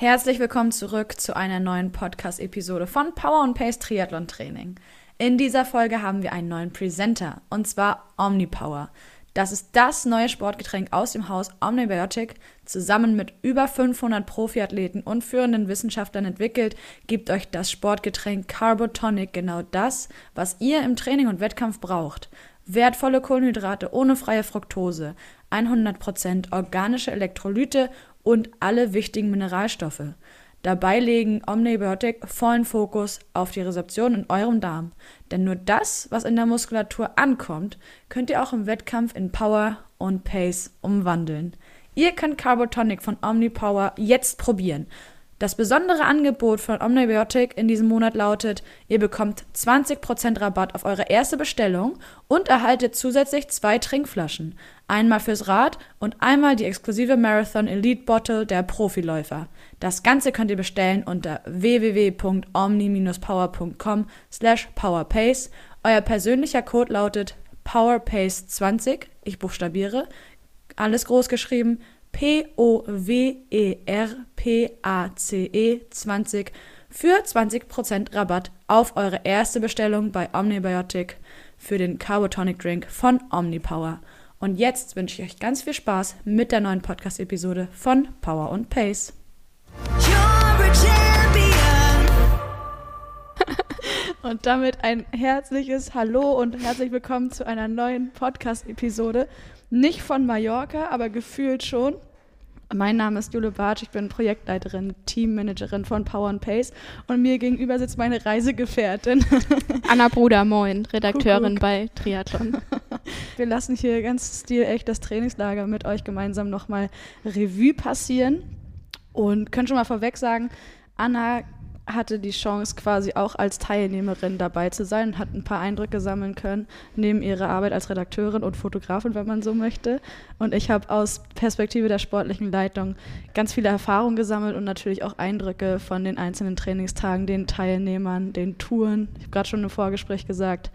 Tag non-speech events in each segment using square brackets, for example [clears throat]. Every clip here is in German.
Herzlich willkommen zurück zu einer neuen Podcast-Episode von Power and Pace Triathlon Training. In dieser Folge haben wir einen neuen Presenter und zwar Omnipower. Das ist das neue Sportgetränk aus dem Haus Omnibiotic. Zusammen mit über 500 Profiathleten und führenden Wissenschaftlern entwickelt, gibt euch das Sportgetränk Carbotonic genau das, was ihr im Training und Wettkampf braucht. Wertvolle Kohlenhydrate ohne freie Fructose, 100% organische Elektrolyte und alle wichtigen Mineralstoffe. Dabei legen Omnibiotic vollen Fokus auf die Rezeption in eurem Darm. Denn nur das, was in der Muskulatur ankommt, könnt ihr auch im Wettkampf in Power und Pace umwandeln. Ihr könnt Carbotonic von Omnipower jetzt probieren. Das besondere Angebot von Omnibiotic in diesem Monat lautet, ihr bekommt 20% Rabatt auf eure erste Bestellung und erhaltet zusätzlich zwei Trinkflaschen. Einmal fürs Rad und einmal die exklusive Marathon Elite Bottle der Profiläufer. Das Ganze könnt ihr bestellen unter www.omni-power.com slash powerpace. Euer persönlicher Code lautet powerpace20, ich buchstabiere, alles groß geschrieben, E P-O-W-E-R-P-A-C-E 20 für 20% Rabatt auf eure erste Bestellung bei Omnibiotic für den Carbotonic Drink von Omnipower. Und jetzt wünsche ich euch ganz viel Spaß mit der neuen Podcast-Episode von Power und Pace. [laughs] Und damit ein herzliches Hallo und herzlich willkommen zu einer neuen Podcast-Episode. Nicht von Mallorca, aber gefühlt schon. Mein Name ist Jule Bartsch, ich bin Projektleiterin, Teammanagerin von Power and Pace und mir gegenüber sitzt meine Reisegefährtin. [laughs] Anna Bruder, moin, Redakteurin Kuckuck. bei Triathlon. [laughs] Wir lassen hier ganz stilecht das Trainingslager mit euch gemeinsam nochmal Revue passieren und können schon mal vorweg sagen, Anna hatte die Chance, quasi auch als Teilnehmerin dabei zu sein und hat ein paar Eindrücke sammeln können, neben ihrer Arbeit als Redakteurin und Fotografin, wenn man so möchte. Und ich habe aus Perspektive der sportlichen Leitung ganz viele Erfahrungen gesammelt und natürlich auch Eindrücke von den einzelnen Trainingstagen, den Teilnehmern, den Touren. Ich habe gerade schon im Vorgespräch gesagt,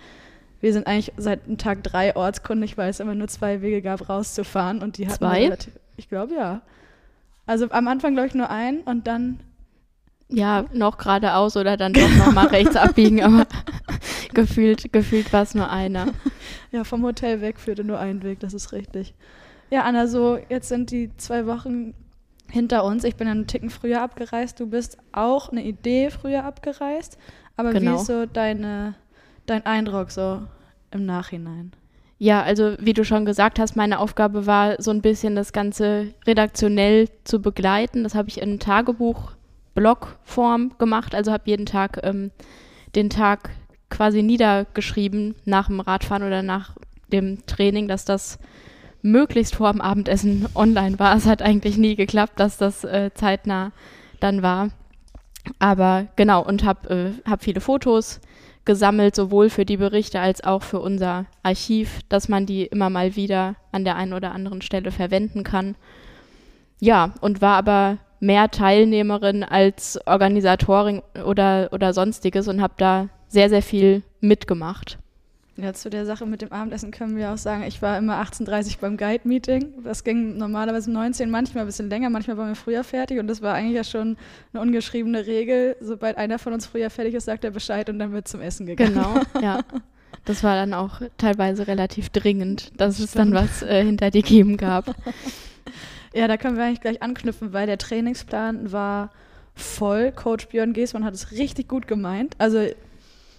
wir sind eigentlich seit Tag drei ortskundig, weil es immer nur zwei Wege gab, rauszufahren. Und die hatten wir Zwei? relativ- Ich glaube ja. Also am Anfang glaube ich nur ein und dann Ja, noch geradeaus oder dann doch nochmal rechts abbiegen, aber [laughs] gefühlt, gefühlt war es nur einer. Ja, vom Hotel weg führte nur ein Weg, das ist richtig. Ja, Anna, so jetzt sind die zwei Wochen hinter uns. Ich bin einen Ticken früher abgereist. Du bist auch eine Idee früher abgereist. Aber wie Genau. ist so deine, dein Eindruck so im Nachhinein? Ja, also wie du schon gesagt hast, meine Aufgabe war so ein bisschen das Ganze redaktionell zu begleiten. Das habe ich in Tagebuch-Blogform gemacht. Also habe jeden Tag ähm, den Tag quasi niedergeschrieben nach dem Radfahren oder nach dem Training, dass das möglichst vor dem Abendessen [laughs] online war. Es hat eigentlich nie geklappt, dass das äh, zeitnah dann war. Aber genau, und habe äh, hab viele Fotos gesammelt, sowohl für die Berichte als auch für unser Archiv, dass man die immer mal wieder an der einen oder anderen Stelle verwenden kann. Ja, und war aber mehr Teilnehmerin als Organisatorin oder, oder sonstiges und habe da sehr, sehr viel mitgemacht. Ja, zu der Sache mit dem Abendessen können wir auch sagen, ich war immer 18.30 Uhr beim Guide-Meeting. Das ging normalerweise um 19, manchmal ein bisschen länger, manchmal waren wir früher fertig. Und das war eigentlich ja schon eine ungeschriebene Regel. Sobald einer von uns früher fertig ist, sagt er Bescheid und dann wird zum Essen gegangen. Genau, ja. Das war dann auch teilweise relativ dringend, dass es dann Stimmt. was äh, hinter die geben gab. [laughs] Ja, da können wir eigentlich gleich anknüpfen, weil der Trainingsplan war voll. Coach Björn Geßmann hat es richtig gut gemeint. Also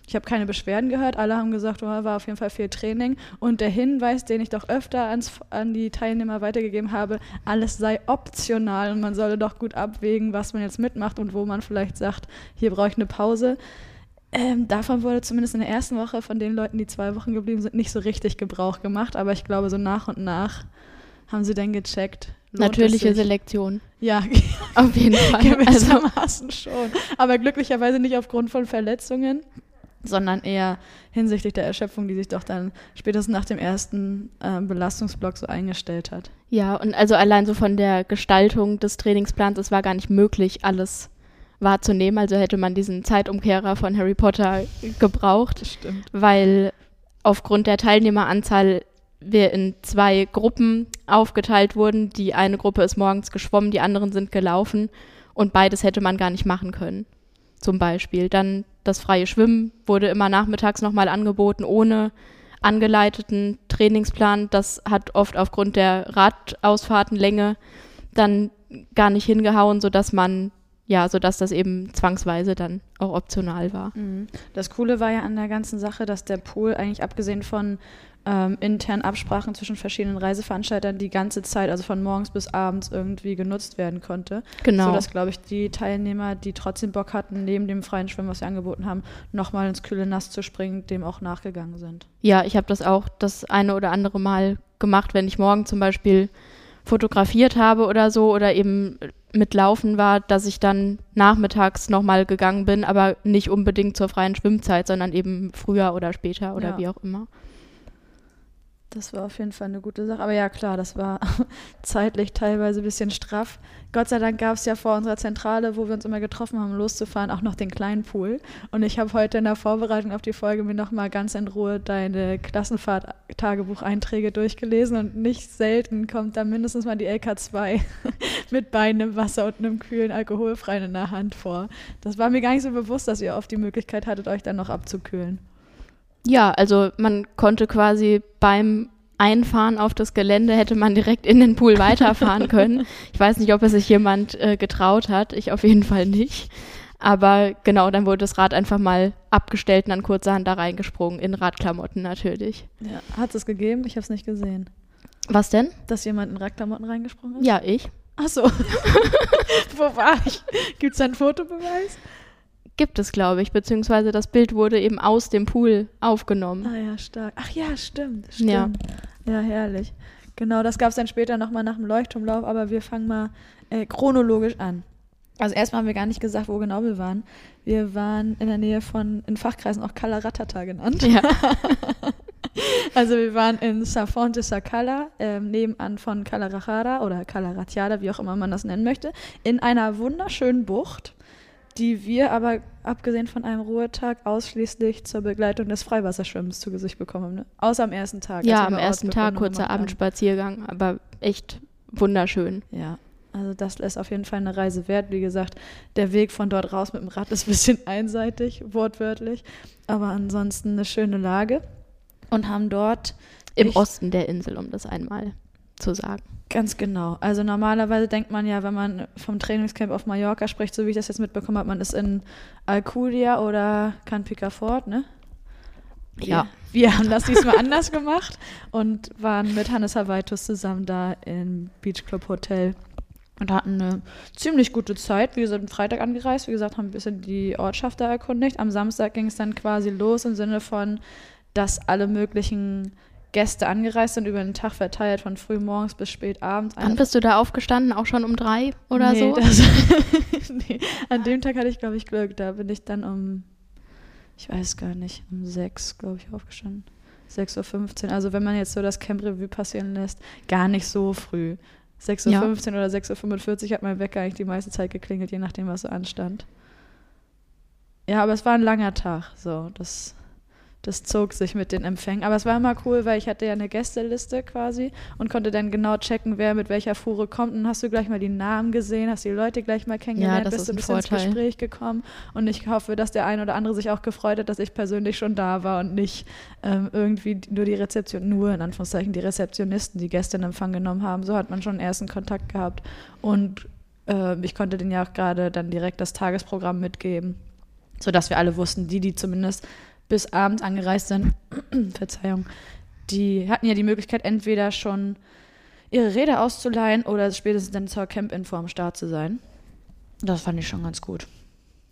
ich habe keine Beschwerden gehört. Alle haben gesagt, oh, war auf jeden Fall viel Training. Und der Hinweis, den ich doch öfter ans, an die Teilnehmer weitergegeben habe, alles sei optional und man solle doch gut abwägen, was man jetzt mitmacht und wo man vielleicht sagt, hier brauche ich eine Pause. Ähm, davon wurde zumindest in der ersten Woche von den Leuten, die zwei Wochen geblieben sind, nicht so richtig Gebrauch gemacht. Aber ich glaube, so nach und nach haben sie dann gecheckt. lohnt Natürliche? Selektion. Ja, [laughs] [laughs] Auf jeden Fall. [laughs] Also, gewissermaßen schon. Aber glücklicherweise nicht aufgrund von Verletzungen, sondern eher hinsichtlich der Erschöpfung, die sich doch dann spätestens nach dem ersten äh, Belastungsblock so eingestellt hat. ja, und also allein so von der Gestaltung des Trainingsplans, es war gar nicht möglich, alles wahrzunehmen. Also hätte man diesen Zeitumkehrer von Harry Potter gebraucht. Stimmt. weil aufgrund der Teilnehmeranzahl wir in zwei Gruppen aufgeteilt wurden. Die eine Gruppe ist morgens geschwommen, die anderen sind gelaufen und beides hätte man gar nicht machen können. Zum Beispiel. Dann das freie Schwimmen wurde immer nachmittags nochmal angeboten, ohne angeleiteten Trainingsplan. Das hat oft aufgrund der Radausfahrtenlänge dann gar nicht hingehauen, sodass man, ja, sodass das eben zwangsweise dann auch optional war. Mhm. Das Coole war ja an der ganzen Sache, dass der Pool eigentlich abgesehen von ähm, internen Absprachen zwischen verschiedenen Reiseveranstaltern die ganze Zeit, also von morgens bis abends irgendwie genutzt werden konnte. Genau. So dass, glaube ich, die Teilnehmer, die trotzdem Bock hatten, neben dem freien Schwimmen, was wir angeboten haben, nochmal ins kühle Nass zu springen, dem auch nachgegangen sind. Ja, ich habe das auch das eine oder andere Mal gemacht, wenn ich morgen zum Beispiel fotografiert habe oder so oder eben mit Laufen war, dass ich dann nachmittags nochmal gegangen bin, aber nicht unbedingt zur freien Schwimmzeit, sondern eben früher oder später oder Ja. wie auch immer. Das war auf jeden Fall eine gute Sache. Aber ja, klar, das war [laughs] zeitlich teilweise ein bisschen straff. Gott sei Dank gab es ja vor unserer Zentrale, wo wir uns immer getroffen haben, loszufahren, auch noch den kleinen Pool. Und ich habe heute in der Vorbereitung auf die Folge mir nochmal ganz in Ruhe deine Klassenfahrt-Tagebucheinträge durchgelesen. Und nicht selten kommt da mindestens mal die LK2 [laughs] mit Beinen im Wasser und einem kühlen Alkoholfreien in der Hand vor. Das war mir gar nicht so bewusst, dass ihr oft die Möglichkeit hattet, euch dann noch abzukühlen. Ja, also man konnte quasi beim Einfahren auf das Gelände hätte man direkt in den Pool weiterfahren [laughs] können. Ich weiß nicht, ob es sich jemand äh, getraut hat. Ich auf jeden Fall nicht. Aber genau, dann wurde das Rad einfach mal abgestellt und dann kurzerhand da reingesprungen, in Radklamotten natürlich. Ja. Hat es gegeben? Ich habe es nicht gesehen. Was denn? Dass jemand in Radklamotten reingesprungen ist? Ja, ich. Ach so. [laughs] Wo war ich? Gibt es da einen Fotobeweis? Gibt es, glaube ich, beziehungsweise das Bild wurde eben aus dem Pool aufgenommen. Ah ja, stark. Ach ja, stimmt. stimmt. Ja. Ja, herrlich. Genau, das gab es dann später nochmal nach dem Leuchtturmlauf, aber wir fangen mal äh, chronologisch an. Also erstmal haben wir gar nicht gesagt, wo genau wir waren. Wir waren in der Nähe von, in Fachkreisen auch Kala Ratata genannt. Ja. [laughs] Also wir waren in Safon de Sakala, ähm, nebenan von Kalarajara oder Kalaratiada, wie auch immer man das nennen möchte, in einer wunderschönen Bucht, die wir aber abgesehen von einem Ruhetag ausschließlich zur Begleitung des Freiwasserschwimmens zu Gesicht bekommen haben. Ne? Außer am ersten Tag. Ja, wir am ersten Tag kurzer. Abendspaziergang, aber echt wunderschön. Ja, also das ist auf jeden Fall eine Reise wert. Wie gesagt, der Weg von dort raus mit dem Rad ist ein bisschen [laughs] einseitig, wortwörtlich. Aber ansonsten eine schöne Lage. Und haben dort Im Osten der Insel, um das einmal zu sagen. Ganz genau. Also normalerweise denkt man ja, wenn man vom Trainingscamp auf Mallorca spricht, so wie ich das jetzt mitbekommen habe, man ist in Alcudia oder Can Picafort, ne? Ja. Wir haben das diesmal anders gemacht und waren mit Hannes Havaitus zusammen da im Beach Club Hotel und hatten eine ziemlich gute Zeit. Wir sind Freitag angereist, wie gesagt, haben ein bisschen die Ortschaft da erkundigt. Am Samstag ging es dann quasi los im Sinne von, dass alle möglichen Gäste angereist sind, über den Tag verteilt, von früh morgens bis spät abends. Wann bist du da aufgestanden? Auch schon um drei oder nee, so? Das, [laughs] nee, an dem Tag hatte ich, glaube ich, Glück. Da bin ich dann um, ich weiß gar nicht, um sechs, glaube ich, aufgestanden. 6.15 Uhr. Also wenn man jetzt so das Camp Revue passieren lässt, gar nicht so früh. 6.15 Ja. Uhr oder 6.45 Uhr hat mein Wecker eigentlich die meiste Zeit geklingelt, je nachdem, was so anstand. Ja, aber es war ein langer Tag. So, das, das zog sich mit den Empfängen. Aber es war immer cool, weil ich hatte ja eine Gästeliste quasi und konnte dann genau checken, wer mit welcher Fuhre kommt. Und hast du gleich mal die Namen gesehen, hast die Leute gleich mal kennengelernt, das bist ist du ein bis ins Vorteil. Gespräch gekommen. Und ich hoffe, dass der ein oder andere sich auch gefreut hat, dass ich persönlich schon da war und nicht ähm, irgendwie nur die Rezeption, nur in Anführungszeichen die Rezeptionisten, die Gäste in Empfang genommen haben. So hat man schon ersten Kontakt gehabt. Und äh, ich konnte denen ja auch gerade dann direkt das Tagesprogramm mitgeben, sodass wir alle wussten, die, die zumindest bis abends angereist sind, [clears throat] Verzeihung, die hatten ja die Möglichkeit, entweder schon ihre Räder auszuleihen oder spätestens dann zur Camp-Info am Start zu sein. Das fand ich schon ganz gut.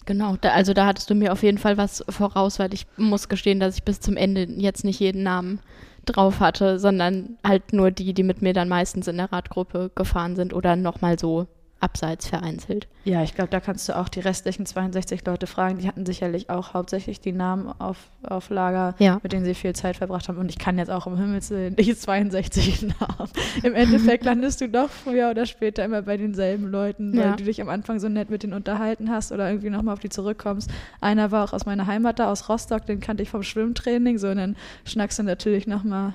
Genau, da, also da hattest du mir auf jeden Fall was voraus, weil ich muss gestehen, dass ich bis zum Ende jetzt nicht jeden Namen drauf hatte, sondern halt nur die, die mit mir dann meistens in der Radgruppe gefahren sind oder nochmal so abseits vereinzelt. Ja, ich glaube, da kannst du auch die restlichen 62 Leute fragen. Die hatten sicherlich auch hauptsächlich die Namen auf, auf Lager, Ja. mit denen sie viel Zeit verbracht haben. Und ich kann jetzt auch im Himmels Willen [laughs] nicht 62 [laughs] Namen. Im Endeffekt landest du doch früher oder später immer bei denselben Leuten, weil Ja. du dich am Anfang so nett mit denen unterhalten hast oder irgendwie nochmal auf die zurückkommst. Einer war auch aus meiner Heimat da, aus Rostock, den kannte ich vom Schwimmtraining. So, und dann schnackst du natürlich nochmal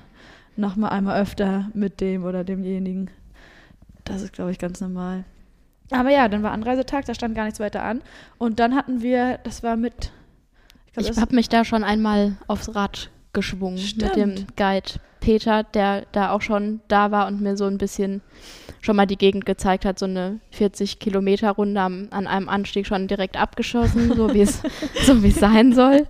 noch mal einmal öfter mit dem oder demjenigen. Das ist, glaube ich, ganz normal. Aber ja, dann war Anreisetag, da stand gar nichts weiter an. Und dann hatten wir, das war mit. Ich das- habe mich da schon einmal aufs Rad geschwungen mit dem Stimmt. Guide Peter, der da auch schon da war und mir so ein bisschen schon mal die Gegend gezeigt hat, so eine 40 Kilometer Runde am, an einem Anstieg schon direkt abgeschossen, so wie es [laughs] so wie es sein soll.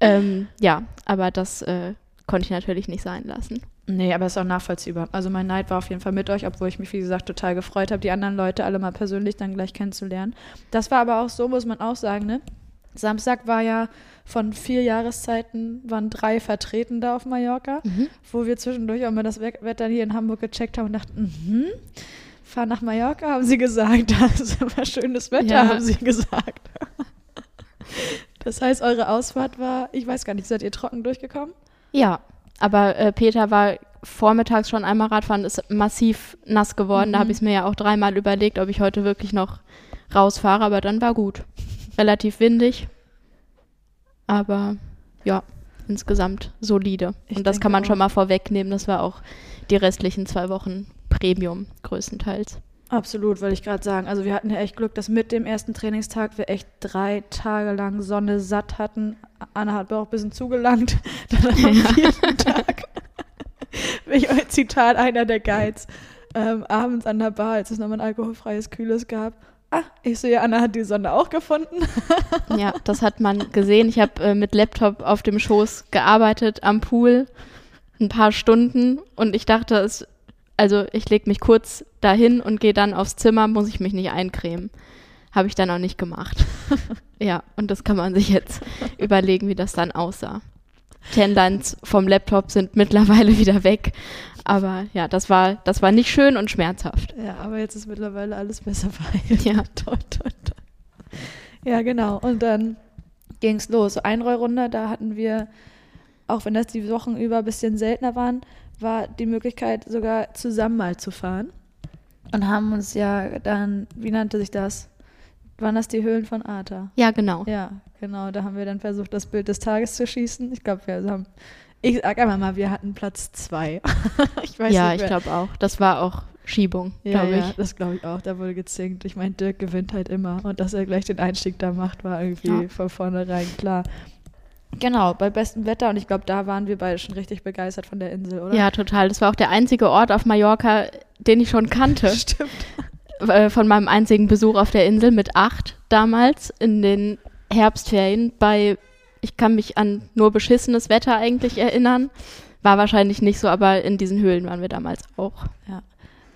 Ähm, ja, aber das äh, konnte ich natürlich nicht sein lassen. Nee, aber ist auch nachvollziehbar. Also mein Neid war auf jeden Fall mit euch, obwohl ich mich, wie gesagt, total gefreut habe, die anderen Leute alle mal persönlich dann gleich kennenzulernen. Das war aber auch so, muss man auch sagen, ne? Samstag war ja von vier Jahreszeiten, waren drei vertreten da auf Mallorca, wo wir zwischendurch auch mal das We- Wetter hier in Hamburg gecheckt haben und dachten, mhm, fahr nach Mallorca, haben sie gesagt. Da ist immer schönes Wetter, Ja. haben sie gesagt. Das heißt, eure Ausfahrt war, ich weiß gar nicht, seid ihr trocken durchgekommen? Ja, aber äh, Peter war vormittags schon einmal Radfahren, ist massiv nass geworden. Da habe ich es mir ja auch dreimal überlegt, ob ich heute wirklich noch rausfahre, aber dann war gut. Relativ windig, aber ja, insgesamt solide. Ich Und das kann man auch. schon mal vorwegnehmen. Das war auch die restlichen zwei Wochen Premium größtenteils. Absolut, wollte ich gerade sagen. Also wir hatten ja echt Glück, dass mit dem ersten Trainingstag wir echt drei Tage lang Sonne satt hatten. Anna hat mir auch ein bisschen zugelangt. [laughs] Dann am vierten Tag, [laughs] ich euer Zitat einer der Guides, ähm, abends an der Bar, als es nochmal ein alkoholfreies Kühles gab. Ah, ich sehe, Anna hat die Sonne auch gefunden. [laughs] Ja, das hat man gesehen. Ich habe äh, mit Laptop auf dem Schoß gearbeitet am Pool ein paar Stunden und ich dachte, es, also ich lege mich kurz dahin und gehe dann aufs Zimmer, muss ich mich nicht eincremen. Habe ich dann auch nicht gemacht. [laughs] ja, und das kann man sich jetzt [laughs] überlegen, wie das dann aussah. Tenlines vom Laptop sind mittlerweile wieder weg. Aber ja, das war, das war nicht schön und schmerzhaft. Ja, aber jetzt ist mittlerweile alles besser [laughs] verheilt. Ja. toll, toll, toll. Ja, genau. Und dann ging es los. So Einrollrunde, da hatten wir, auch wenn das die Wochen über ein bisschen seltener waren, war die Möglichkeit, sogar zusammen mal zu fahren. Und haben uns ja dann, wie nannte sich das? Waren das die Höhlen von Arta? Ja, genau. Ja, genau. Da haben wir dann versucht, das Bild des Tages zu schießen. Ich glaube, wir haben, ich sag einmal mal, wir hatten Platz zwei. [laughs] ich weiß ja, nicht, ich wer- glaube auch. Das war auch Schiebung, ja, glaube ich. ja, das glaube ich auch. Da wurde gezinkt. Ich meine, Dirk gewinnt halt immer. Und dass er gleich den Einstieg da macht, war irgendwie Ja. von vornherein klar. Genau, bei bestem Wetter. Und ich glaube, da waren wir beide schon richtig begeistert von der Insel, oder? Ja, total. Das war auch der einzige Ort auf Mallorca, den ich schon kannte. [laughs] stimmt. äh, von meinem einzigen Besuch auf der Insel mit acht damals in den Herbstferien bei, ich kann mich an nur beschissenes Wetter eigentlich erinnern. War wahrscheinlich nicht so, aber in diesen Höhlen waren wir damals auch.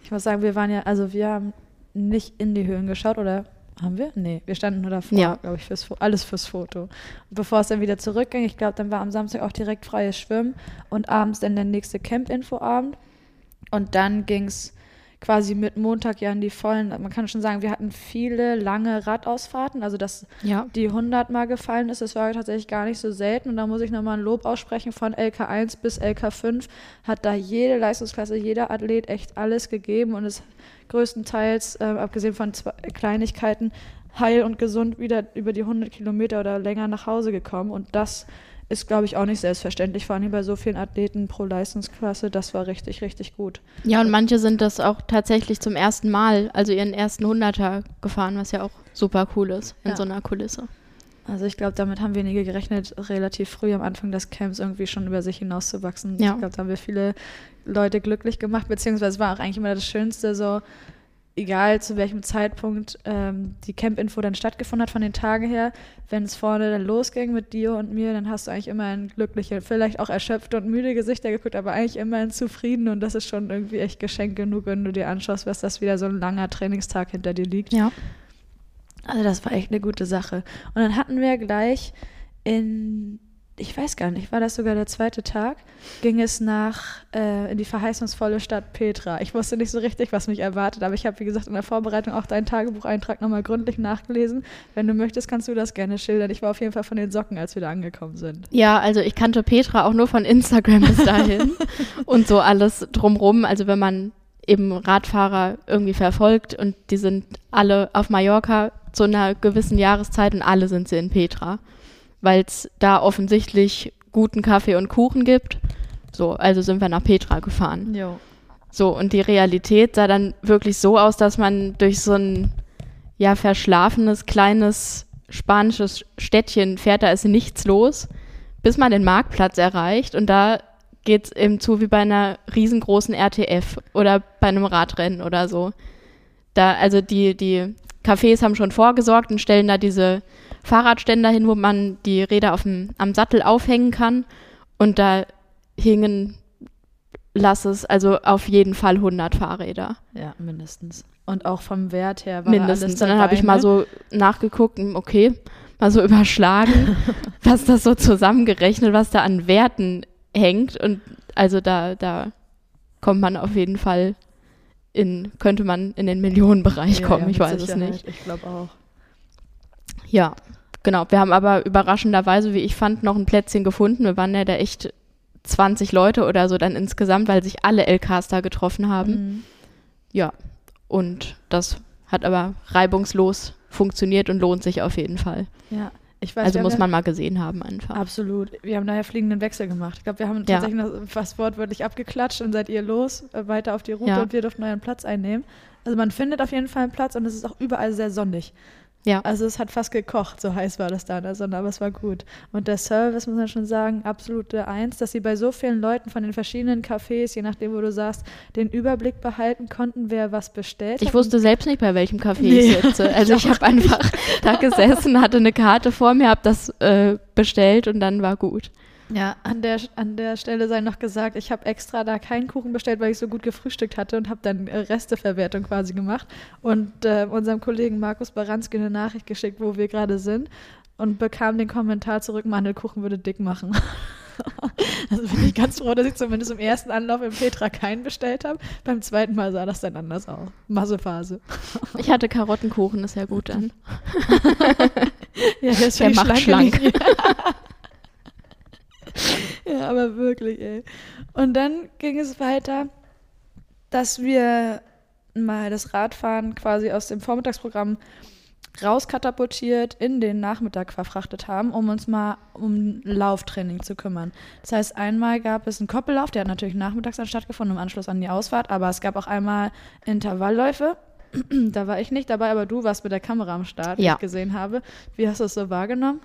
Ich muss sagen, wir waren ja, also wir haben nicht in die Höhlen geschaut, oder haben wir? Nee, wir standen nur davor, Ja. glaube ich, fürs, alles fürs Foto. Und bevor es dann wieder zurückging, ich glaube, dann war am Samstag auch direkt freies Schwimmen und abends dann der nächste Camp-Info-Abend. Und dann ging es quasi mit Montag ja in die vollen, man kann schon sagen, wir hatten viele lange Radausfahrten, also dass Ja. die 100 Mal gefallen ist, das war tatsächlich gar nicht so selten. Und da muss ich nochmal ein Lob aussprechen von LK1 bis LK5 hat da jede Leistungsklasse, jeder Athlet echt alles gegeben und ist größtenteils, äh, abgesehen von zwei Kleinigkeiten, heil und gesund wieder über die 100 Kilometer oder länger nach Hause gekommen. Und das ist, glaube ich, auch nicht selbstverständlich, vor allem bei so vielen Athleten pro Leistungsklasse. Das war richtig, richtig gut. Ja, und manche sind das auch tatsächlich zum ersten Mal, also ihren ersten Hunderter gefahren, was ja auch super cool ist in Ja. so einer Kulisse. Also ich glaube, damit haben wenige gerechnet, relativ früh am Anfang des Camps irgendwie schon über sich hinauszuwachsen. Ja. Ich glaube, da haben wir viele Leute glücklich gemacht, beziehungsweise war auch eigentlich immer das Schönste, so egal zu welchem Zeitpunkt ähm, die Camp-Info dann stattgefunden hat von den Tagen her, wenn es vorne dann losging mit dir und mir, dann hast du eigentlich immer ein glückliche, vielleicht auch erschöpfte und müde Gesichter geguckt, aber eigentlich immer ein zufrieden und das ist schon irgendwie echt Geschenk genug, wenn du dir anschaust, was das wieder so ein langer Trainingstag hinter dir liegt. Ja. Also das war echt eine gute Sache. Und dann hatten wir gleich in, ich weiß gar nicht, war das sogar der zweite Tag, ging es nach äh, in die verheißungsvolle Stadt Petra. Ich wusste nicht so richtig, was mich erwartet, aber ich habe, wie gesagt, in der Vorbereitung auch deinen Tagebucheintrag nochmal gründlich nachgelesen. Wenn du möchtest, kannst du das gerne schildern. Ich war auf jeden Fall von den Socken, als wir da angekommen sind. Ja, also ich kannte Petra auch nur von Instagram bis dahin [laughs] und so alles drumrum. Also wenn man eben Radfahrer irgendwie verfolgt und die sind alle auf Mallorca zu einer gewissen Jahreszeit und alle sind sie in Petra, weil es da offensichtlich guten Kaffee und Kuchen gibt. So, also sind wir nach Petra gefahren. Jo. So, und die Realität sah dann wirklich so aus, dass man durch so ein ja verschlafenes kleines spanisches Städtchen fährt, da ist nichts los, bis man den Marktplatz erreicht und da geht es eben zu wie bei einer riesengroßen RTF oder bei einem Radrennen oder so. Da, also die, die Cafés haben schon vorgesorgt und stellen da diese Fahrradständer hin, wo man die Räder auf dem, am Sattel aufhängen kann. Und da hingen, lass es, also auf jeden Fall 100 Fahrräder. Ja, mindestens. Und auch vom Wert her war Mindestens. alles Und dann dabei, habe ich mal ne? so nachgeguckt, hm, okay, mal so [laughs] überschlagen, [laughs] was das so zusammengerechnet, was da an Werten hängt. Und also da, da kommt man auf jeden Fall in, könnte man in den Millionenbereich Ja, kommen, ja, ich mit weiß es Sicherheit. nicht. Ich glaube auch. Ja, genau. Wir haben aber überraschenderweise, wie ich fand, noch ein Plätzchen gefunden. Wir waren ja da echt 20 Leute oder so dann insgesamt, weil sich alle LKs da getroffen haben. Mhm. Ja, und das hat aber reibungslos funktioniert und lohnt sich auf jeden Fall. Ja, ich weiß. Also muss ja- man mal gesehen haben einfach. Absolut. Wir haben daher fliegenden Wechsel gemacht. Ich glaube, wir haben Ja. tatsächlich noch fast wortwörtlich abgeklatscht und seid ihr los, äh, weiter auf die Route Ja. und wir durften euren Platz einnehmen. Also man findet auf jeden Fall einen Platz und es ist auch überall sehr sonnig. Ja. Also es hat fast gekocht, so heiß war das da in der Sonne, aber es war gut. Und der Service, muss man schon sagen, absolute Eins, dass sie bei so vielen Leuten von den verschiedenen Cafés, je nachdem, wo du sagst, den Überblick behalten konnten, wer was bestellt Ich hat. wusste selbst nicht, bei welchem Café Nee, ich sitze. [laughs] Also ich ich habe einfach da gesessen, hatte eine Karte vor mir, habe das äh, bestellt und dann war gut. Ja, an der, an der Stelle sei noch gesagt, ich habe extra da keinen Kuchen bestellt, weil ich so gut gefrühstückt hatte und habe dann äh, Resteverwertung quasi gemacht und äh, unserem Kollegen Markus Baranski eine Nachricht geschickt, wo wir gerade sind und bekam den Kommentar zurück, Mandelkuchen würde dick machen. [laughs] also bin ich ganz froh, dass ich zumindest im ersten Anlauf im Petra keinen bestellt habe. Beim zweiten Mal sah das dann anders aus. Massephase. [laughs] Ich hatte Karottenkuchen, ist ja gut dann. Ja, der ist Der macht Schlanke schlank. [laughs] [laughs] ja, aber wirklich, ey. Und dann ging es weiter, dass wir mal das Radfahren quasi aus dem Vormittagsprogramm rauskatapultiert in den Nachmittag verfrachtet haben, um uns mal um Lauftraining zu kümmern. Das heißt, einmal gab es einen Koppellauf, der hat natürlich nachmittags dann stattgefunden, im Anschluss an die Ausfahrt, aber es gab auch einmal Intervallläufe. [clears throat] da war ich nicht dabei, aber du warst mit der Kamera am Start, wie Ja. ich gesehen habe. Wie hast du es so wahrgenommen?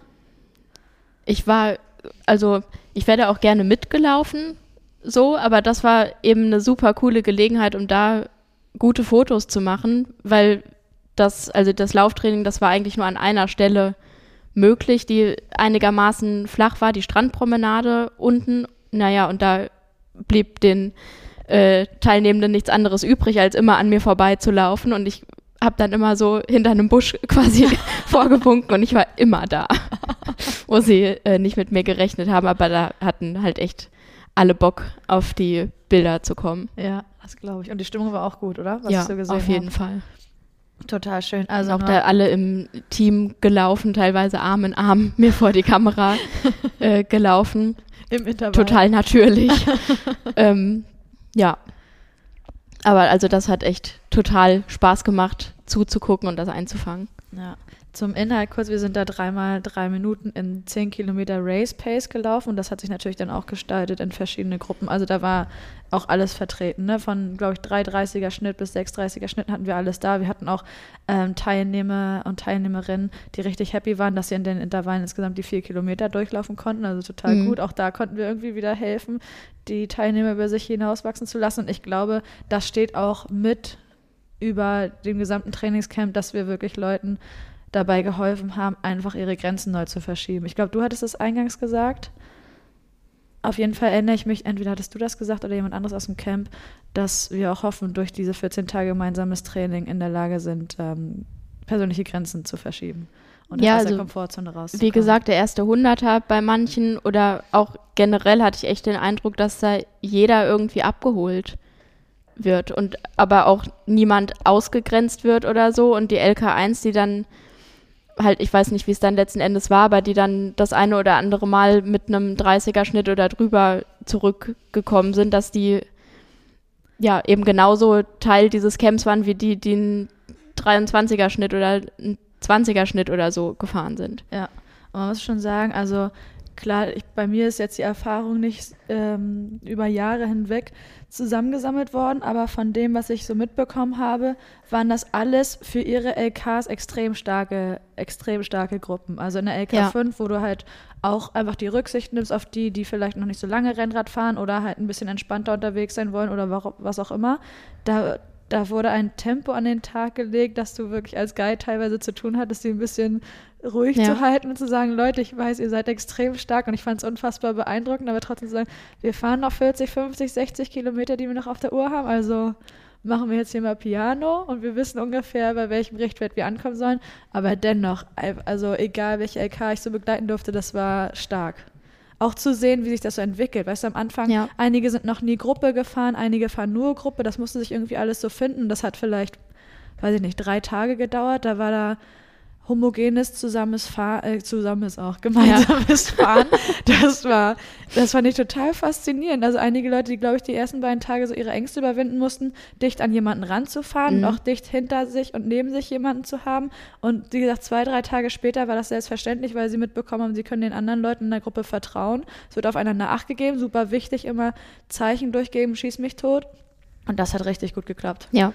Ich war, also ich werde auch gerne mitgelaufen, so, aber das war eben eine super coole Gelegenheit, um da gute Fotos zu machen, weil das, also das Lauftraining, das war eigentlich nur an einer Stelle möglich, die einigermaßen flach war, die Strandpromenade unten. Naja, und da blieb den äh, Teilnehmenden nichts anderes übrig, als immer an mir vorbeizulaufen. Und ich habe dann immer so hinter einem Busch [laughs] quasi [laughs] vorgewunken und ich war immer da, [laughs] wo sie äh, nicht mit mir gerechnet haben. Aber da hatten halt echt alle Bock, auf die Bilder zu kommen. Ja, das glaube ich. Und die Stimmung war auch gut, oder? Was ja, so auf jeden habe. Fall. Total schön. Also auch da alle im Team gelaufen, teilweise Arm in Arm [laughs] mir vor die Kamera [laughs] äh, gelaufen. im Intervall. Total natürlich. ähm, ja. Aber also das hat echt total Spaß gemacht, zuzugucken und das einzufangen. Ja. Zum Inhalt kurz, wir sind da dreimal drei Minuten in 10 Kilometer Race Pace gelaufen und das hat sich natürlich dann auch gestaltet in verschiedene Gruppen. Also da war auch alles vertreten, ne? Von, glaube ich, 3,30er Schnitt bis 6,30er Schnitt hatten wir alles da. Wir hatten auch ähm, Teilnehmer und Teilnehmerinnen, die richtig happy waren, dass sie in den Intervallen insgesamt die vier Kilometer durchlaufen konnten. Also total Mhm. gut. Auch da konnten wir irgendwie wieder helfen, die Teilnehmer über sich hinauswachsen zu lassen. Und ich glaube, das steht auch mit über dem gesamten Trainingscamp, dass wir wirklich Leuten dabei geholfen haben, einfach ihre Grenzen neu zu verschieben. Ich glaube, du hattest es eingangs gesagt. Auf jeden Fall erinnere ich mich, entweder hattest du das gesagt oder jemand anderes aus dem Camp, dass wir auch hoffen, durch diese 14 Tage gemeinsames Training in der Lage sind, ähm, persönliche Grenzen zu verschieben und Ja, aus der also, Komfortzone rauszukommen. Wie gesagt, der erste Hunderter bei manchen oder auch generell hatte ich echt den Eindruck, dass da jeder irgendwie abgeholt wird und aber auch niemand ausgegrenzt wird oder so und die LK1, die dann halt, ich weiß nicht, wie es dann letzten Endes war, aber die dann das eine oder andere Mal mit einem 30er Schnitt oder drüber zurückgekommen sind, dass die ja eben genauso Teil dieses Camps waren wie die, die einen 23er Schnitt oder einen 20er Schnitt oder so gefahren sind. Ja, und man muss schon sagen, also klar, ich, bei mir ist jetzt die Erfahrung nicht ähm, über Jahre hinweg zusammengesammelt worden, aber von dem, was ich so mitbekommen habe, waren das alles für ihre LKs extrem starke, extrem starke Gruppen. Also in der LK Ja. 5, wo du halt auch einfach die Rücksicht nimmst auf die, die vielleicht noch nicht so lange Rennrad fahren oder halt ein bisschen entspannter unterwegs sein wollen oder wa- was auch immer, da da wurde ein Tempo an den Tag gelegt, dass du wirklich als Guide teilweise zu tun hattest, die ein bisschen ruhig Ja. zu halten und zu sagen, Leute, ich weiß, ihr seid extrem stark und ich fand es unfassbar beeindruckend, aber trotzdem zu sagen, wir fahren noch 40, 50, 60 Kilometer, die wir noch auf der Uhr haben, also machen wir jetzt hier mal Piano und wir wissen ungefähr, bei welchem Richtwert wir ankommen sollen, aber dennoch, also egal welche LK ich so begleiten durfte, das war stark. Auch zu sehen, wie sich das so entwickelt. Weißt du, am Anfang, Ja. einige sind noch nie Gruppe gefahren, einige fahren nur Gruppe. Das musste sich irgendwie alles so finden. Das hat vielleicht, weiß ich nicht, drei Tage gedauert. Da war da homogenes zusammenes Fahren, äh, zusammenes auch, gemeinsames Fahren. Das war, das fand ich total faszinierend. Also einige Leute, die, glaube ich, die ersten beiden Tage so ihre Ängste überwinden mussten, dicht an jemanden ranzufahren, Mhm. auch dicht hinter sich und neben sich jemanden zu haben. Und wie gesagt, zwei, drei Tage später war das selbstverständlich, weil sie mitbekommen haben, sie können den anderen Leuten in der Gruppe vertrauen. Es wird aufeinander Acht gegeben, super wichtig, immer Zeichen durchgeben, schieß mich tot. Und das hat richtig gut geklappt. Ja.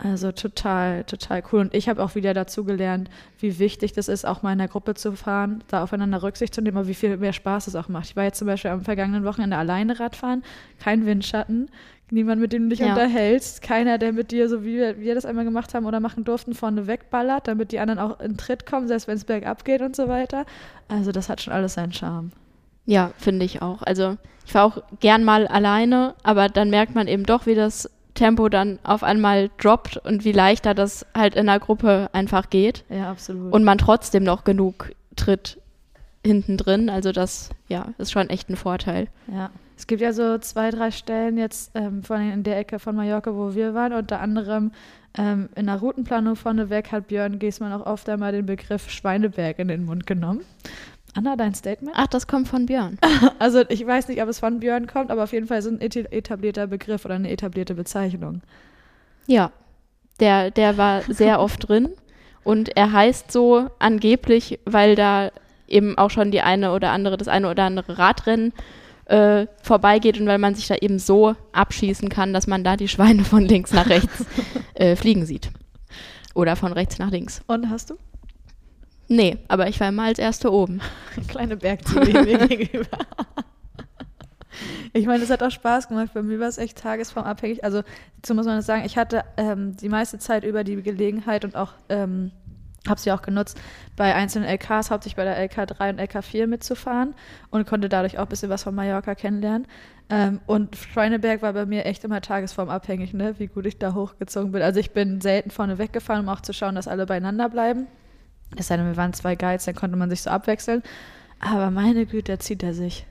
Also total, total cool. Und ich habe auch wieder dazu gelernt, wie wichtig das ist, auch mal in der Gruppe zu fahren, da aufeinander Rücksicht zu nehmen, aber wie viel mehr Spaß es auch macht. Ich war jetzt zum Beispiel am vergangenen Wochenende alleine Radfahren, kein Windschatten, niemand, mit dem du dich Ja. unterhältst, keiner, der mit dir, so wie wir, wir das einmal gemacht haben oder machen durften, vorne wegballert, damit die anderen auch in Tritt kommen, selbst wenn es bergab geht und so weiter. Also das hat schon alles seinen Charme. Ja, finde ich auch. Also ich fahre auch gern mal alleine, aber dann merkt man eben doch, wie das Tempo dann auf einmal droppt und wie leichter das halt in der Gruppe einfach geht Ja, absolut. und man trotzdem noch genug tritt hinten drin. Also das, ja, ist schon echt ein Vorteil. Ja, es gibt ja so zwei, drei Stellen jetzt, ähm, vor allem in der Ecke von Mallorca, wo wir waren, unter anderem ähm, in der Routenplanung vorneweg hat Björn Giesmann auch oft einmal den Begriff Schweineberg in den Mund genommen. Anna, dein Statement? Ach, das kommt von Björn. [laughs] Also ich weiß nicht, ob es von Björn kommt, aber auf jeden Fall so ein etablierter Begriff oder eine etablierte Bezeichnung. Ja, der, der war sehr [laughs] oft drin und er heißt so angeblich, weil da eben auch schon die eine oder andere, das eine oder andere Radrennen äh, vorbeigeht und weil man sich da eben so abschießen kann, dass man da die Schweine von links nach rechts [laughs] äh, fliegen sieht. Oder von rechts nach links. Und hast du? Nee, aber ich war immer als Erste oben. [laughs] Kleine Bergziele mir [laughs] gegenüber. Ich meine, es hat auch Spaß gemacht. Bei mir war es echt tagesformabhängig. Also, dazu muss man das sagen, ich hatte ähm, die meiste Zeit über die Gelegenheit und auch, ähm, habe sie auch genutzt, bei einzelnen LKs, hauptsächlich bei der LK3 und LK4 mitzufahren und konnte dadurch auch ein bisschen was von Mallorca kennenlernen. Ähm, und Schweineberg war bei mir echt immer tagesformabhängig, ne? wie gut ich da hochgezogen bin. Also, ich bin selten vorne weggefahren, um auch zu schauen, dass alle beieinander bleiben. Es sei denn, wir waren zwei Guides, dann konnte man sich so abwechseln. Aber meine Güte, zieht er sich.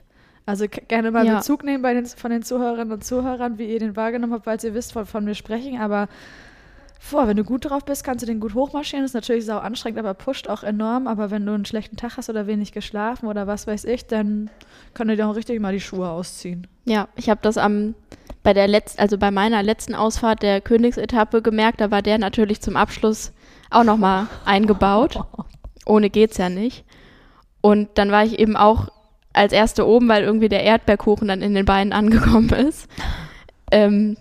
Also gerne mal Ja. Bezug nehmen bei den, von den Zuhörerinnen und Zuhörern, wie ihr den wahrgenommen habt, falls ihr wisst, von, von mir sprechen. Aber boah, wenn du gut drauf bist, kannst du den gut hochmarschieren. Das ist natürlich sau anstrengend, aber pusht auch enorm. Aber wenn du einen schlechten Tag hast oder wenig geschlafen oder was weiß ich, dann kann dir auch richtig mal die Schuhe ausziehen. Ja, ich habe das am bei der letzten, also bei meiner letzten Ausfahrt der Königsetappe gemerkt, da war der natürlich zum Abschluss auch nochmal eingebaut. [laughs] Ohne geht's ja nicht. Und dann war ich eben auch als erste oben, weil irgendwie der Erdbeerkuchen dann in den Beinen angekommen ist. [laughs] Ähm,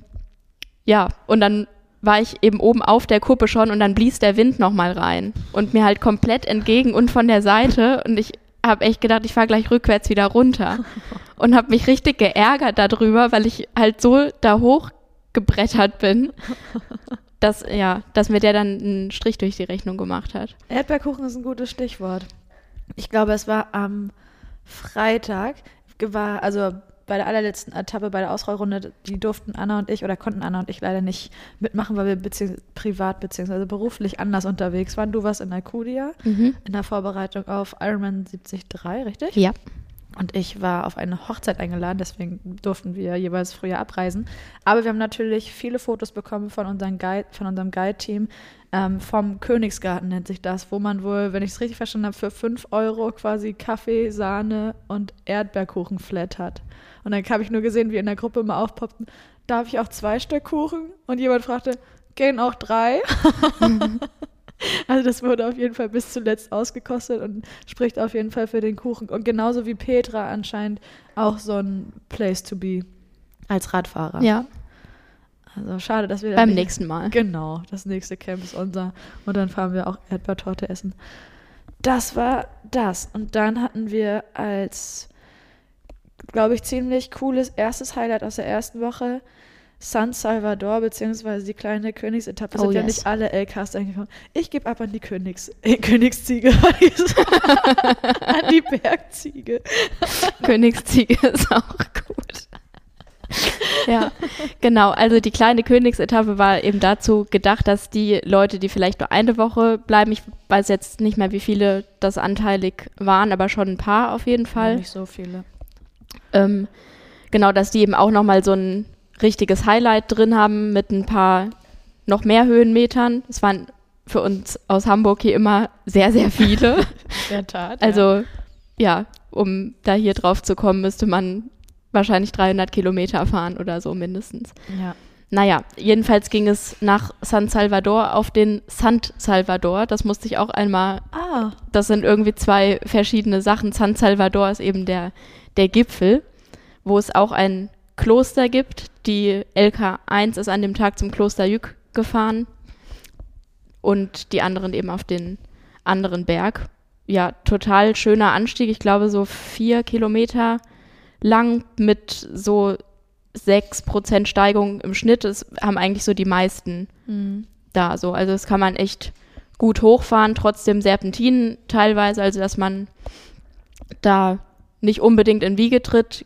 ja, und dann war ich eben oben auf der Kuppe schon und dann blies der Wind nochmal rein und mir halt komplett entgegen und von der Seite und ich habe echt gedacht, ich fahre gleich rückwärts wieder runter [laughs] und habe mich richtig geärgert darüber, weil ich halt so da hoch gebrettert bin dass, ja, dass mir der dann einen Strich durch die Rechnung gemacht hat. Erdbeerkuchen ist ein gutes Stichwort. Ich glaube, es war am Freitag, war, also bei der allerletzten Etappe, bei der Ausrollrunde, die durften Anna und ich oder konnten Anna und ich leider nicht mitmachen, weil wir bezieh privat bzw. beruflich anders unterwegs waren. Du warst in Alcudia in der Vorbereitung auf Ironman 73, richtig? Ja. Und ich war auf eine Hochzeit eingeladen, deswegen durften wir jeweils früher abreisen. Aber wir haben natürlich viele Fotos bekommen von unserem Guide, von unserem Guide-Team. Ähm, vom Königsgarten nennt sich das, wo man wohl, wenn ich es richtig verstanden habe, für 5 Euro quasi Kaffee, Sahne und Erdbeerkuchen flat hat. Und dann habe ich nur gesehen, wie in der Gruppe immer aufpoppten, darf ich auch zwei Stück Kuchen? Und jemand fragte, gehen auch drei? [laughs] [laughs] Also das wurde auf jeden Fall bis zuletzt ausgekostet und spricht auf jeden Fall für den Kuchen. Und genauso wie Petra anscheinend auch so ein Place to be als Radfahrer. Ja, Also schade, dass wir beim nächsten Mal. Genau, das nächste Camp ist unser. Und dann fahren wir auch Erdbeertorte essen. Das war das. Und dann hatten wir als, glaube ich, ziemlich cooles erstes Highlight aus der ersten Woche San Salvador, beziehungsweise die kleine Königsetappe. Oh, sind ja yes. nicht alle LKs angekommen. Ich gebe ab an die Königs, äh, Königsziege. [laughs] [laughs] an die Bergziege. Königsziege [laughs] ist auch gut. ja, genau. Also die kleine Königsetappe war eben dazu gedacht, dass die Leute, die vielleicht nur eine Woche bleiben, ich weiß jetzt nicht mehr, wie viele das anteilig waren, aber schon ein paar auf jeden Fall. Nicht so viele. Ähm, genau, dass die eben auch nochmal so ein richtiges Highlight drin haben mit ein paar noch mehr Höhenmetern. Es waren für uns aus Hamburg hier immer sehr, sehr viele. [laughs] In der Tat. ja. Also ja, um da hier drauf zu kommen, müsste man wahrscheinlich 300 Kilometer fahren oder so mindestens. ja. Naja, jedenfalls ging es nach San Salvador auf den Sant Salvador. Das musste ich auch einmal, Ah, das sind irgendwie zwei verschiedene Sachen. San Salvador ist eben der, der Gipfel, wo es auch ein Kloster gibt. Die LK1 ist an dem Tag zum Kloster Jück gefahren und die anderen eben auf den anderen Berg. Ja, total schöner Anstieg. Ich glaube, so vier Kilometer lang mit so sechs Prozent Steigung im Schnitt. Das haben eigentlich so die meisten da so. Also das kann man echt gut hochfahren, trotzdem Serpentinen teilweise, also dass man da nicht unbedingt in Wiegetritt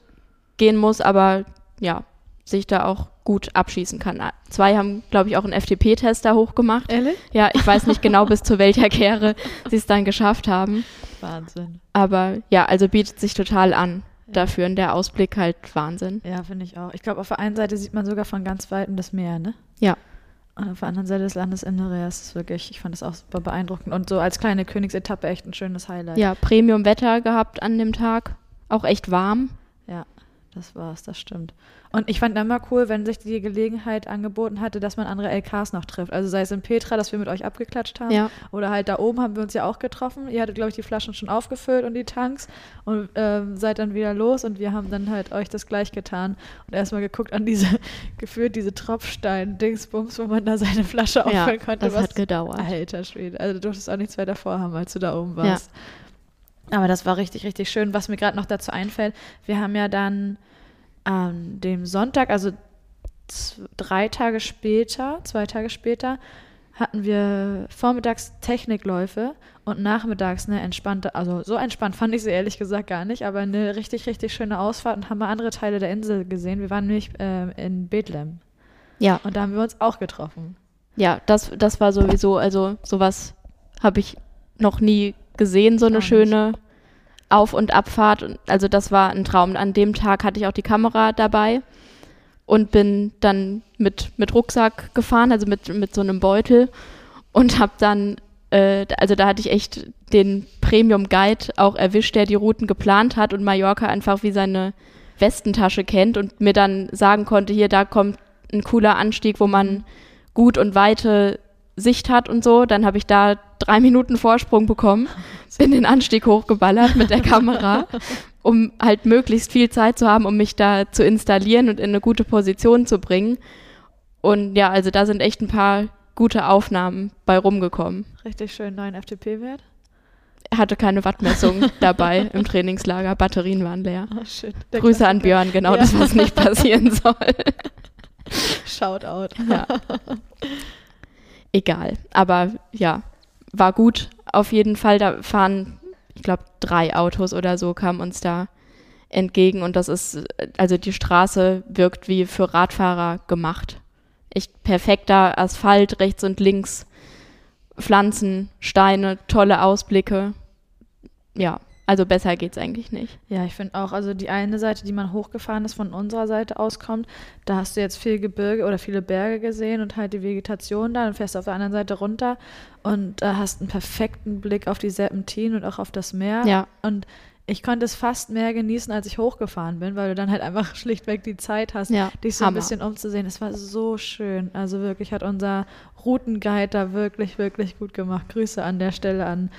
gehen muss, aber ja, sich da auch gut abschießen kann. Zwei haben, glaube ich, auch einen FTP-Test da hochgemacht. ehrlich? Ja, ich weiß nicht genau, bis zu welcher Kehre [laughs] sie es dann geschafft haben. Wahnsinn. Aber ja, also bietet sich total an dafür. Und der Ausblick halt Wahnsinn. Ja, finde ich auch. Ich glaube, auf der einen Seite sieht man sogar von ganz Weitem das Meer, ne? Ja. Und auf der anderen Seite des Landesinnere, ja, es ist wirklich, ich fand das auch super beeindruckend. Und so als kleine Königsetappe echt ein schönes Highlight. Ja, Premium-Wetter gehabt an dem Tag. Auch echt warm. Ja, das war's, das stimmt. Und ich fand immer cool, wenn sich die Gelegenheit angeboten hatte, dass man andere LKs noch trifft. Also sei es in Petra, dass wir mit euch abgeklatscht haben. Ja. Oder halt da oben haben wir uns ja auch getroffen. Ihr hattet, glaube ich, die Flaschen schon aufgefüllt und die Tanks und ähm, seid dann wieder los und wir haben dann halt euch das gleich getan und erstmal geguckt an diese, [laughs] gefühlt diese Tropfstein-Dingsbums, wo man da seine Flasche Ja, auffüllen konnte. das hat gedauert. Alter Schwede. Also du durftest auch nichts weiter vorhaben, als du da oben warst. Aber das war richtig, richtig schön. Was mir gerade noch dazu einfällt, wir haben ja dann an dem Sonntag, also drei Tage später, zwei Tage später, hatten wir vormittags Technikläufe und nachmittags eine entspannte, also so entspannt fand ich sie ehrlich gesagt gar nicht, aber eine richtig, richtig schöne Ausfahrt und haben mal andere Teile der Insel gesehen. Wir waren nämlich ähm, in Bethlehem Ja. und da haben wir uns auch getroffen. Ja, das, das war sowieso, also sowas habe ich noch nie gesehen, so eine Auch nicht. schöne Auf- und Abfahrt. Also das war ein Traum. An dem Tag hatte ich auch die Kamera dabei und bin dann mit, mit Rucksack gefahren, also mit, mit so einem Beutel und habe dann, äh, also da hatte ich echt den Premium Guide auch erwischt, der die Routen geplant hat und Mallorca einfach wie seine Westentasche kennt und mir dann sagen konnte, hier, da kommt ein cooler Anstieg, wo man gut und weite Sicht hat und so. Dann habe ich da drei [laughs] Minuten Vorsprung bekommen, [laughs] bin den Anstieg hochgeballert mit der Kamera, [laughs] um halt möglichst viel Zeit zu haben, um mich da zu installieren und in eine gute Position zu bringen. Und ja, also da sind echt ein paar gute Aufnahmen bei rumgekommen. Richtig schön neuen FTP-Wert. Hatte keine Wattmessung dabei im Trainingslager, Batterien waren leer. Oh Grüße an Klassiker. Björn, genau Ja. das, was nicht passieren soll. Shoutout. Ja. Egal. Aber ja, war gut. Auf jeden Fall, da fahren, ich glaube, drei Autos oder so kamen uns da entgegen und das ist, also die Straße wirkt wie für Radfahrer gemacht. Echt perfekter Asphalt, rechts und links, Pflanzen, Steine, tolle Ausblicke. Ja, also besser geht's eigentlich nicht. Ja, ich finde auch, also die eine Seite, die man hochgefahren ist, von unserer Seite auskommt, da hast du jetzt viel Gebirge oder viele Berge gesehen und halt die Vegetation da. Dann fährst du auf der anderen Seite runter und äh, hast einen perfekten Blick auf die Serpentinen und auch auf das Meer. Ja. Und ich konnte es fast mehr genießen, als ich hochgefahren bin, weil du dann halt einfach [laughs] schlichtweg die Zeit hast, Ja, dich so ein Hammer. bisschen umzusehen. Es war so schön. Also wirklich hat unser Routenguide da wirklich, wirklich gut gemacht. Grüße an der Stelle an,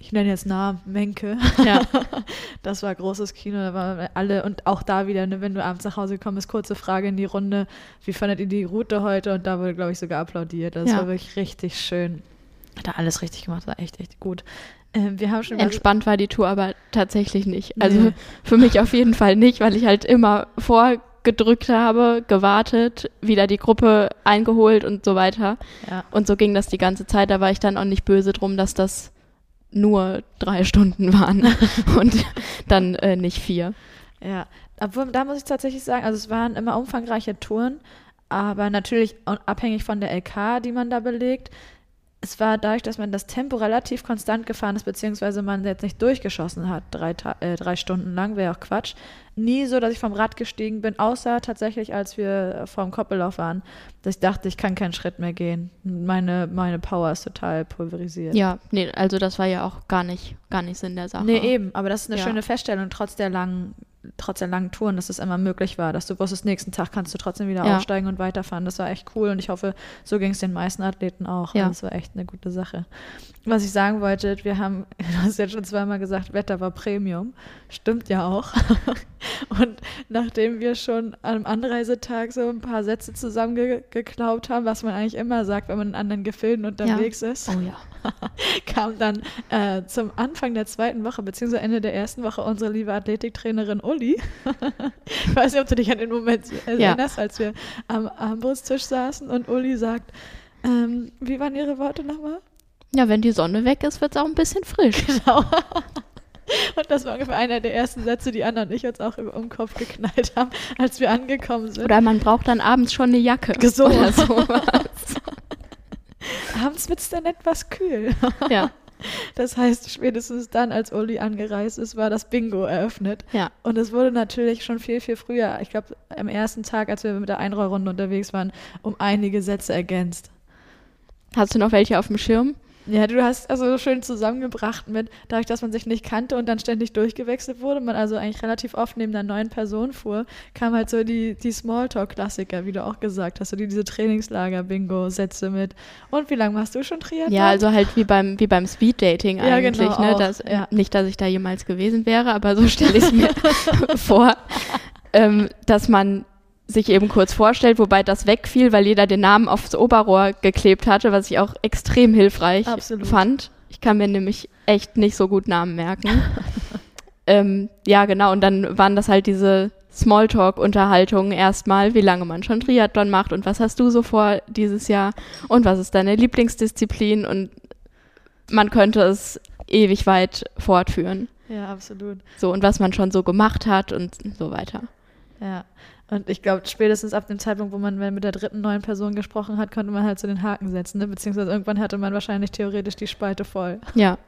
ich nenne jetzt Namen, Menke. Ja. [laughs] Das war großes Kino, da waren alle und auch da wieder, ne, wenn du abends nach Hause gekommen bist, kurze Frage in die Runde, wie fandet ihr die Route heute? Und da wurde, glaube ich, sogar applaudiert. Das Ja. war wirklich richtig schön. Hat er alles richtig gemacht, war echt, echt gut. Ähm, wir haben schon Entspannt war die Tour aber tatsächlich nicht. Also Nee. [laughs] für mich auf jeden Fall nicht, weil ich halt immer vorgedrückt habe, gewartet, wieder die Gruppe eingeholt und so weiter. ja. Und so ging das die ganze Zeit. Da war ich dann auch nicht böse drum, dass das nur drei Stunden waren [laughs] und dann äh, nicht vier. Ja, obwohl, da muss ich tatsächlich sagen, also es waren immer umfangreiche Touren, aber natürlich abhängig von der LK, die man da belegt. Es war dadurch, dass man das Tempo relativ konstant gefahren ist, beziehungsweise man jetzt nicht durchgeschossen hat, drei, äh, drei Stunden lang, wäre auch Quatsch. Nie so, dass ich vom Rad gestiegen bin, außer tatsächlich, als wir vorm Koppellauf waren, dass ich dachte, ich kann keinen Schritt mehr gehen. Meine, meine Power ist total pulverisiert. Ja, nee, also das war ja auch gar nicht, gar nicht Sinn der Sache. Nee, eben, aber das ist eine Ja. schöne Feststellung, trotz der langen, trotz der langen Touren, dass es immer möglich war, dass du wusstest, nächsten Tag kannst du trotzdem wieder Ja. aufsteigen und weiterfahren. Das war echt cool und ich hoffe, so ging es den meisten Athleten auch. Ja. Das war echt eine gute Sache. Was ich sagen wollte, wir haben, [laughs] du hast jetzt schon zweimal gesagt, Wetter war Premium. Stimmt ja auch. [laughs] Und nachdem wir schon am Anreisetag so ein paar Sätze zusammengeklaut haben, was man eigentlich immer sagt, wenn man in anderen Gefilden unterwegs ist, Oh ja. [laughs] kam dann äh, zum Anfang der zweiten Woche, beziehungsweise Ende der ersten Woche, unsere liebe Athletiktrainerin Uli. ich weiß nicht, ob du dich an den Moment [laughs] erinnerst, als wir am Armbrusttisch saßen und Uli sagt, ähm, wie waren ihre Worte nochmal? Ja, wenn die Sonne weg ist, wird es auch ein bisschen frisch. [laughs] Genau. Und das war ungefähr einer der ersten Sätze, die Anna und ich uns auch über den Kopf geknallt haben, als wir angekommen sind. Oder man braucht dann abends schon eine Jacke. So. Oder so. [laughs] Abends wird es dann etwas kühl. ja, Das heißt, spätestens dann, als Uli angereist ist, war das Bingo eröffnet. ja. Und es wurde natürlich schon viel, viel früher, ich glaube, am ersten Tag, als wir mit der Einrollrunde unterwegs waren, um einige Sätze ergänzt. Hast du noch welche auf dem Schirm? Ja, du hast also so schön zusammengebracht mit, dadurch, dass man sich nicht kannte und dann ständig durchgewechselt wurde, man also eigentlich relativ oft neben einer neuen Person fuhr, kam halt so die, die Smalltalk-Klassiker, wie du auch gesagt hast, so die, diese Trainingslager-Bingo-Sätze mit. Und wie lange machst du schon Triathlon? Ja, also halt wie beim, wie beim Speeddating Ja, eigentlich. genau, ne? das, ja. Nicht, dass ich da jemals gewesen wäre, aber so stelle ich es mir [laughs] vor, [laughs] ähm, dass man sich eben kurz vorstellt, wobei das wegfiel, weil jeder den Namen aufs Oberrohr geklebt hatte, was ich auch extrem hilfreich Absolut. fand. Ich kann mir nämlich echt nicht so gut Namen merken. [laughs] ähm, ja, genau, und dann waren das halt diese Smalltalk-Unterhaltungen erstmal, wie lange man schon Triathlon macht und was hast du so vor dieses Jahr und was ist deine Lieblingsdisziplin und man könnte es ewig weit fortführen. Ja, absolut. So, und was man schon so gemacht hat und so weiter. Ja. Und ich glaube, spätestens ab dem Zeitpunkt, wo man mit der dritten neuen Person gesprochen hat, konnte man halt so den Haken setzen. Ne? Beziehungsweise irgendwann hatte man wahrscheinlich theoretisch die Spalte voll. Ja,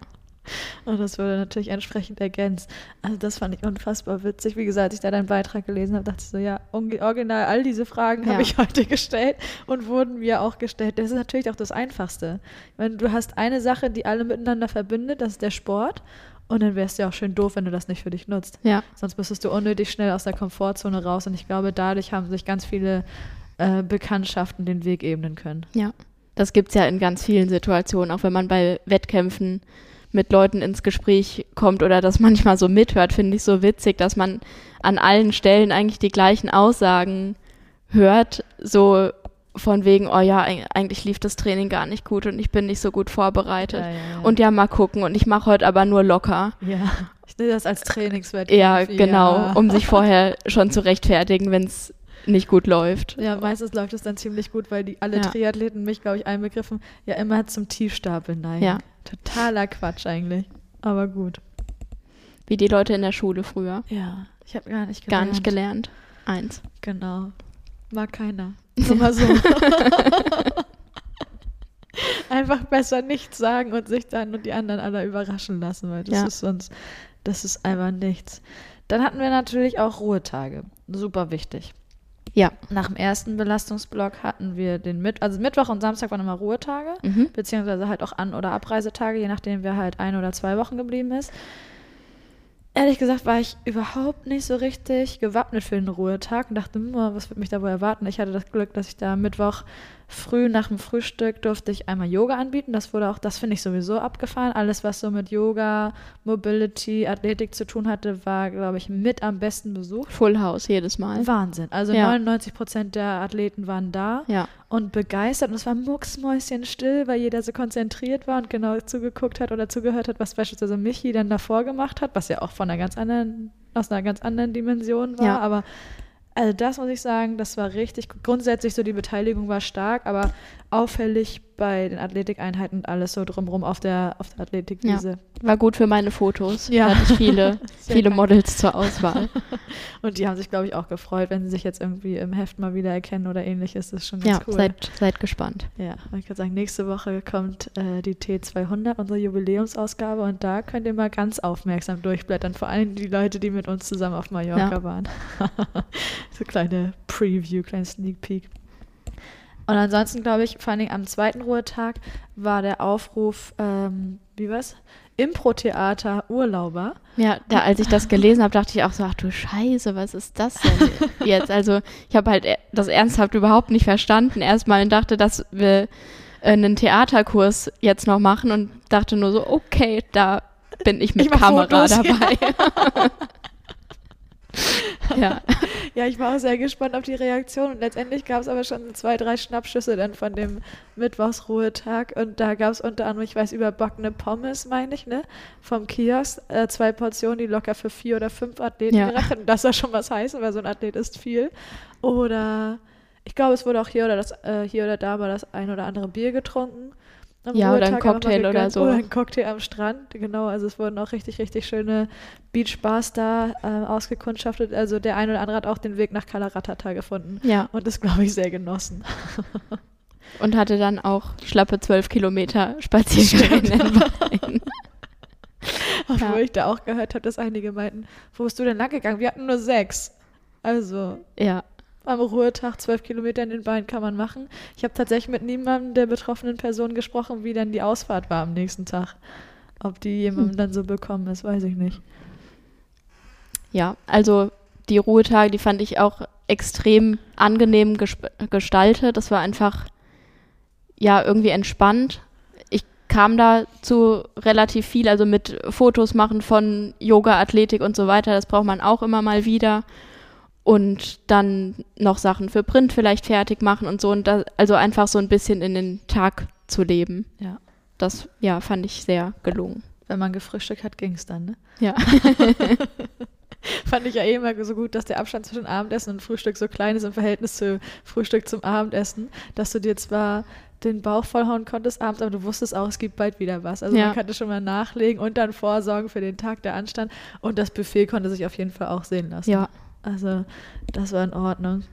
Und das wurde natürlich entsprechend ergänzt. Also das fand ich unfassbar witzig. Wie gesagt, als ich da deinen Beitrag gelesen habe, dachte ich so, ja, original, all diese Fragen Ja. habe ich [laughs] heute gestellt und wurden mir auch gestellt. Das ist natürlich auch das Einfachste. Ich meine, du hast eine Sache, die alle miteinander verbindet, das ist der Sport. Und dann wäre es ja auch schön doof, wenn du das nicht für dich nutzt. ja, Sonst müsstest du unnötig schnell aus der Komfortzone raus. Und ich glaube, dadurch haben sich ganz viele äh, Bekanntschaften den Weg ebnen können. ja. Das gibt's ja in ganz vielen Situationen, auch wenn man bei Wettkämpfen mit Leuten ins Gespräch kommt oder das manchmal so mithört, finde ich so witzig, dass man an allen Stellen eigentlich die gleichen Aussagen hört, so von wegen, oh ja, eig- eigentlich lief das Training gar nicht gut und ich bin nicht so gut vorbereitet. Ja, ja, ja. Und ja, mal gucken und ich mache heute aber nur locker. Ja, ich sehe das als Trainingswert. Ja, genau, um sich [laughs] vorher schon zu rechtfertigen, wenn es nicht gut läuft. Ja, meistens läuft es dann ziemlich gut, weil die alle. Triathleten, mich glaube ich einbegriffen, ja immer zum Tiefstapeln neigen. Ja. Totaler Quatsch eigentlich. Aber gut. Wie die Leute in der Schule früher. Ja, ich habe gar nicht Gar gelernt. nicht gelernt. Eins. Genau. Mag keiner. [laughs] Nur mal so. [laughs] Einfach besser nichts sagen und sich dann und die anderen alle überraschen lassen, weil das Ja. ist sonst, das ist einfach nichts. Dann hatten wir natürlich auch Ruhetage. Super wichtig. Ja. Nach dem ersten Belastungsblock hatten wir den Mitt also Mittwoch und Samstag waren immer Ruhetage, Mhm. beziehungsweise halt auch An- oder Abreisetage, je nachdem wer halt ein oder zwei Wochen geblieben ist. Ehrlich gesagt war ich überhaupt nicht so richtig gewappnet für den Ruhetag und dachte, hm, was wird mich da wohl erwarten? Ich hatte das Glück, dass ich da Mittwoch früh nach dem Frühstück durfte ich einmal Yoga anbieten. Das wurde auch, das finde ich sowieso abgefahren. Alles, was so mit Yoga, Mobility, Athletik zu tun hatte, war, glaube ich, mit am besten besucht. Full House jedes Mal. Wahnsinn. Also Ja. 99 Prozent der Athleten waren da Ja. und begeistert. Und es war mucksmäuschenstill, weil jeder so konzentriert war und genau zugeguckt hat oder zugehört hat, was beispielsweise Michi dann davor gemacht hat, was ja auch von einer ganz anderen, aus einer ganz anderen Dimension war. Ja. Aber also das muss ich sagen, das war richtig. Grundsätzlich so die Beteiligung war stark, aber auffällig bei den Athletikeinheiten und alles so drumrum auf der, auf der Athletikwiese. War gut für meine Fotos. Ja. Da hatte ich viele, [laughs] viele. Models zur Auswahl. [laughs] Und die haben sich, glaube ich, auch gefreut, wenn sie sich jetzt irgendwie im Heft mal wieder erkennen oder ähnliches. Das ist schon ganz ja, cool. seid, seid gespannt. Ja, ich kann sagen, nächste Woche kommt äh, die T200, unsere Jubiläumsausgabe, und da könnt ihr mal ganz aufmerksam durchblättern. Vor allem die Leute, die mit uns zusammen auf Mallorca Ja. waren. [laughs] so kleine Preview, kleine Sneak Peek. Und ansonsten, glaube ich, vor allen Dingen am zweiten Ruhetag war der Aufruf, ähm, wie war's? Impro-Theater Urlauber. Ja, da, als ich das gelesen habe, dachte ich auch so, ach du Scheiße, was ist das denn [laughs] jetzt? Also ich habe halt e- das ernsthaft überhaupt nicht verstanden erstmal und dachte, dass wir äh, einen Theaterkurs jetzt noch machen und dachte nur so, okay, da bin ich mit Ich Kamera Fotos, dabei. ja. [laughs] [laughs] Ja, ich war auch sehr gespannt auf die Reaktion und letztendlich gab es aber schon zwei, drei Schnappschüsse dann von dem Mittwochsruhetag und da gab es unter anderem, ich weiß, überbackene Pommes, meine ich, ne, vom Kiosk, äh, zwei Portionen, die locker für vier oder fünf Athleten Ja. gereicht hätten. Das soll schon was heißen, weil so ein Athlet ist viel. Oder ich glaube, es wurde auch hier oder das, äh, hier oder da mal das ein oder andere Bier getrunken. Am Ja, oder ein Ruhetag, aber mal Cocktail oder so. Oder ein Cocktail am Strand, genau. Also es wurden auch richtig, richtig schöne Beachbars da äh, ausgekundschaftet. Also der eine oder andere hat auch den Weg nach Kalaratata gefunden ja, und das, glaube ich, sehr genossen. [laughs] und hatte dann auch schlappe zwölf Kilometer Spaziergang in. [laughs] Obwohl Ja. ich da auch gehört habe, dass einige meinten, wo bist du denn lang gegangen? Wir hatten nur sechs. Also Ja, am Ruhetag zwölf Kilometer in den Beinen kann man machen. Ich habe tatsächlich mit niemandem der betroffenen Person gesprochen, wie dann die Ausfahrt war am nächsten Tag. Ob die jemandem Hm. dann so bekommen ist, weiß ich nicht. Ja, also die Ruhetage, die fand ich auch extrem angenehm gestaltet. Das war einfach, ja, irgendwie entspannt. Ich kam da zu relativ viel, also mit Fotos machen von Yoga, Athletik und so weiter. Das braucht man auch immer mal wieder. Und dann noch Sachen für Print vielleicht fertig machen und so. Und da, also einfach so ein bisschen in den Tag zu leben. Ja. Das, ja, fand ich sehr gelungen. Wenn man gefrühstückt hat, ging es dann, ne? Ja. [laughs] Fand ich ja eh immer so gut, dass der Abstand zwischen Abendessen und Frühstück so klein ist im Verhältnis zu Frühstück zum Abendessen, dass du dir zwar den Bauch vollhauen konntest abends, aber du wusstest auch, es gibt bald wieder was. Also Ja. man konnte schon mal nachlegen und dann vorsorgen für den Tag, der anstand. Und das Buffet konnte sich auf jeden Fall auch sehen lassen. Ja. Also das war in Ordnung.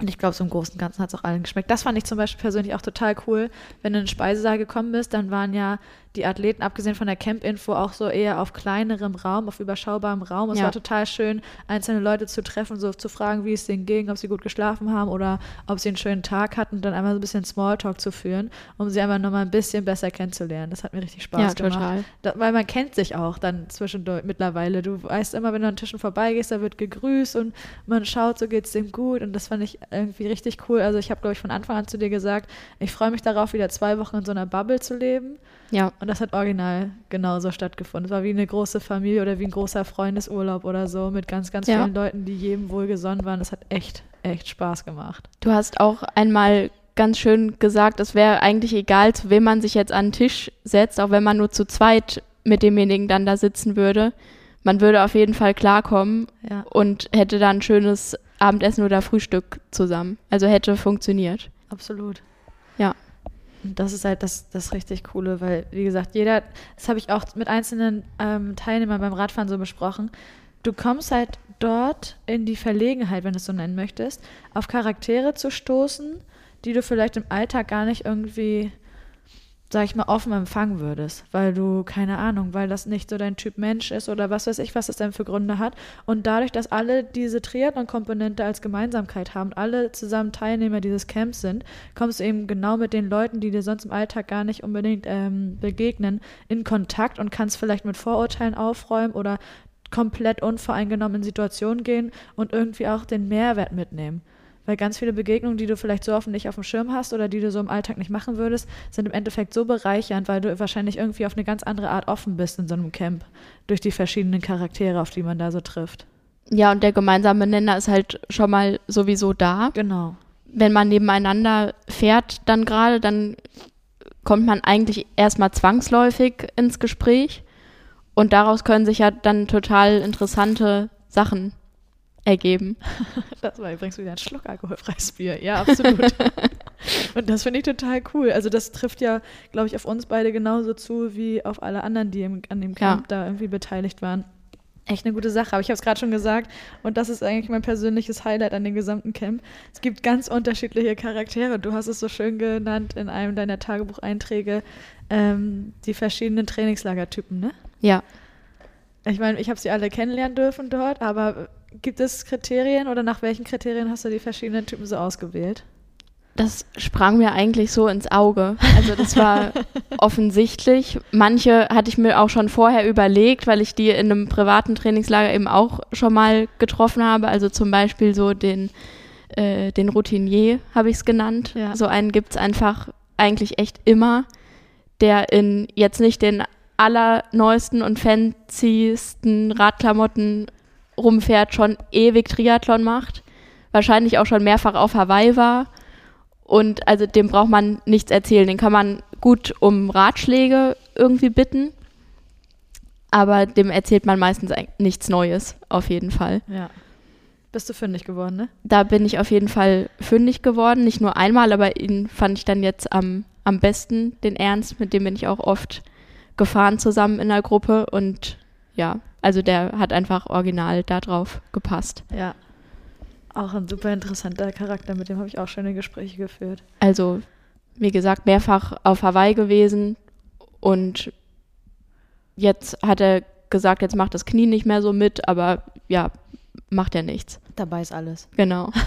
Und ich glaube, so im Großen und Ganzen hat es auch allen geschmeckt. Das fand ich zum Beispiel persönlich auch total cool. Wenn du in den Speisesaal gekommen bist, dann waren ja die Athleten, abgesehen von der Camp-Info, auch so eher auf kleinerem Raum, auf überschaubarem Raum. Es Ja. war total schön, einzelne Leute zu treffen, so zu fragen, wie es denen ging, ob sie gut geschlafen haben oder ob sie einen schönen Tag hatten und dann einmal so ein bisschen Smalltalk zu führen, um sie einfach nochmal ein bisschen besser kennenzulernen. Das hat mir richtig Spaß Ja, gemacht. total. Da, weil man kennt sich auch dann zwischendurch mittlerweile. Du weißt immer, wenn du an Tischen vorbeigehst, da wird gegrüßt und man schaut, so geht's dem gut. Und das fand ich irgendwie richtig cool. Also ich habe, glaube ich, von Anfang an zu dir gesagt, ich freue mich darauf, wieder zwei Wochen in so einer Bubble zu leben. Ja. Und das hat original genauso stattgefunden. Es war wie eine große Familie oder wie ein großer Freundesurlaub oder so mit ganz, ganz Ja. vielen Leuten, die jedem wohlgesonnen waren. Das hat echt, echt Spaß gemacht. Du hast auch einmal ganz schön gesagt, es wäre eigentlich egal, zu wem man sich jetzt an den Tisch setzt, auch wenn man nur zu zweit mit demjenigen dann da sitzen würde. Man würde auf jeden Fall klarkommen Ja. und hätte dann ein schönes Abendessen oder Frühstück zusammen. Also hätte funktioniert. Absolut. Ja. Das ist halt das, das richtig Coole, weil, wie gesagt, jeder, das habe ich auch mit einzelnen ähm, Teilnehmern beim Radfahren so besprochen. Du kommst halt dort in die Verlegenheit, wenn du es so nennen möchtest, auf Charaktere zu stoßen, die du vielleicht im Alltag gar nicht irgendwie, sag ich mal, offen empfangen würdest, weil du, keine Ahnung, weil das nicht so dein Typ Mensch ist oder was weiß ich, was es denn für Gründe hat. Und dadurch, dass alle diese Triathlon-Komponente als Gemeinsamkeit haben, alle zusammen Teilnehmer dieses Camps sind, kommst du eben genau mit den Leuten, die dir sonst im Alltag gar nicht unbedingt ähm, begegnen, in Kontakt und kannst vielleicht mit Vorurteilen aufräumen oder komplett unvoreingenommen in Situationen gehen und irgendwie auch den Mehrwert mitnehmen. Weil ganz viele Begegnungen, die du vielleicht so offen nicht auf dem Schirm hast oder die du so im Alltag nicht machen würdest, sind im Endeffekt so bereichernd, weil du wahrscheinlich irgendwie auf eine ganz andere Art offen bist in so einem Camp. Durch die verschiedenen Charaktere, auf die man da so trifft. Ja, und der gemeinsame Nenner ist halt schon mal sowieso da. Genau. Wenn man nebeneinander fährt, dann gerade, dann kommt man eigentlich erstmal zwangsläufig ins Gespräch. Und daraus können sich ja dann total interessante Sachen ergeben. [laughs] Das war übrigens wieder ein Schluck alkoholfreies Bier. Ja, absolut. [laughs] Und das finde ich total cool. Also das trifft ja, glaube ich, auf uns beide genauso zu wie auf alle anderen, die im, an dem Camp Ja. da irgendwie beteiligt waren. Echt eine gute Sache. Aber ich habe es gerade schon gesagt und das ist eigentlich mein persönliches Highlight an dem gesamten Camp. Es gibt ganz unterschiedliche Charaktere. Du hast es so schön genannt in einem deiner Tagebucheinträge, ähm, die verschiedenen Trainingslagertypen, ne? Ja. Ich meine, ich habe sie alle kennenlernen dürfen dort, aber gibt es Kriterien oder nach welchen Kriterien hast du die verschiedenen Typen so ausgewählt? Das sprang mir eigentlich so ins Auge. Also das war [laughs] offensichtlich. Manche hatte ich mir auch schon vorher überlegt, weil ich die in einem privaten Trainingslager eben auch schon mal getroffen habe. Also zum Beispiel so den, äh, den Routinier habe ich es genannt. Ja. So einen gibt es einfach eigentlich echt immer, der in jetzt nicht den allerneuesten und fancysten Radklamotten rumfährt, schon ewig Triathlon macht, wahrscheinlich auch schon mehrfach auf Hawaii war. Und also dem braucht man nichts erzählen. Den kann man gut um Ratschläge irgendwie bitten. Aber dem erzählt man meistens nichts Neues, auf jeden Fall. Ja. Bist du fündig geworden, ne? Da bin ich auf jeden Fall fündig geworden. Nicht nur einmal, aber ihn fand ich dann jetzt am, am besten, den Ernst. Mit dem bin ich auch oft gefahren zusammen in der Gruppe. Und ja, also der hat einfach original da drauf gepasst. Ja. Auch ein super interessanter Charakter, mit dem habe ich auch schöne Gespräche geführt. Also, wie gesagt, mehrfach auf Hawaii gewesen und jetzt hat er gesagt, jetzt macht das Knie nicht mehr so mit, aber ja, macht ja nichts. Dabei ist alles. Genau. [laughs]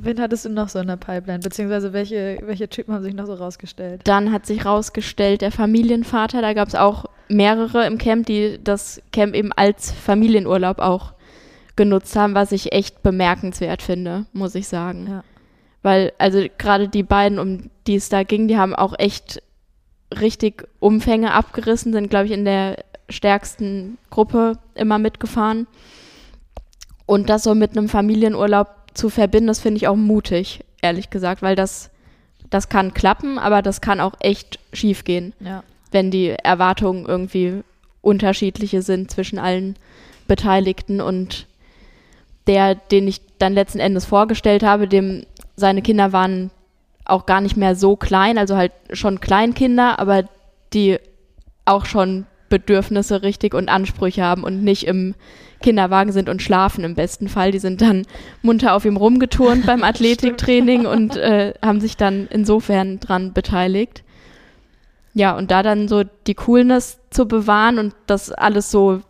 Wen hattest du noch so in der Pipeline? Beziehungsweise welche, welche Typen haben sich noch so rausgestellt? Dann hat sich rausgestellt, der Familienvater, da gab es auch mehrere im Camp, die das Camp eben als Familienurlaub auch genutzt haben, was ich echt bemerkenswert finde, muss ich sagen. Ja. Weil, also gerade die beiden, um die es da ging, die haben auch echt richtig Umfänge abgerissen, sind, glaube ich, in der stärksten Gruppe immer mitgefahren. Und das so mit einem Familienurlaub zu verbinden, das finde ich auch mutig, ehrlich gesagt, weil das, das kann klappen, aber das kann auch echt schief gehen, Ja. Wenn die Erwartungen irgendwie unterschiedliche sind zwischen allen Beteiligten und der, den ich dann letzten Endes vorgestellt habe, dem seine Kinder waren auch gar nicht mehr so klein, also halt schon Kleinkinder, aber die auch schon Bedürfnisse richtig und Ansprüche haben und nicht im Kinderwagen sind und schlafen im besten Fall. Die sind dann munter auf ihm rumgeturnt beim [laughs] Athletiktraining und äh, haben sich dann insofern dran beteiligt. Ja, und da dann so die Coolness zu bewahren und das alles so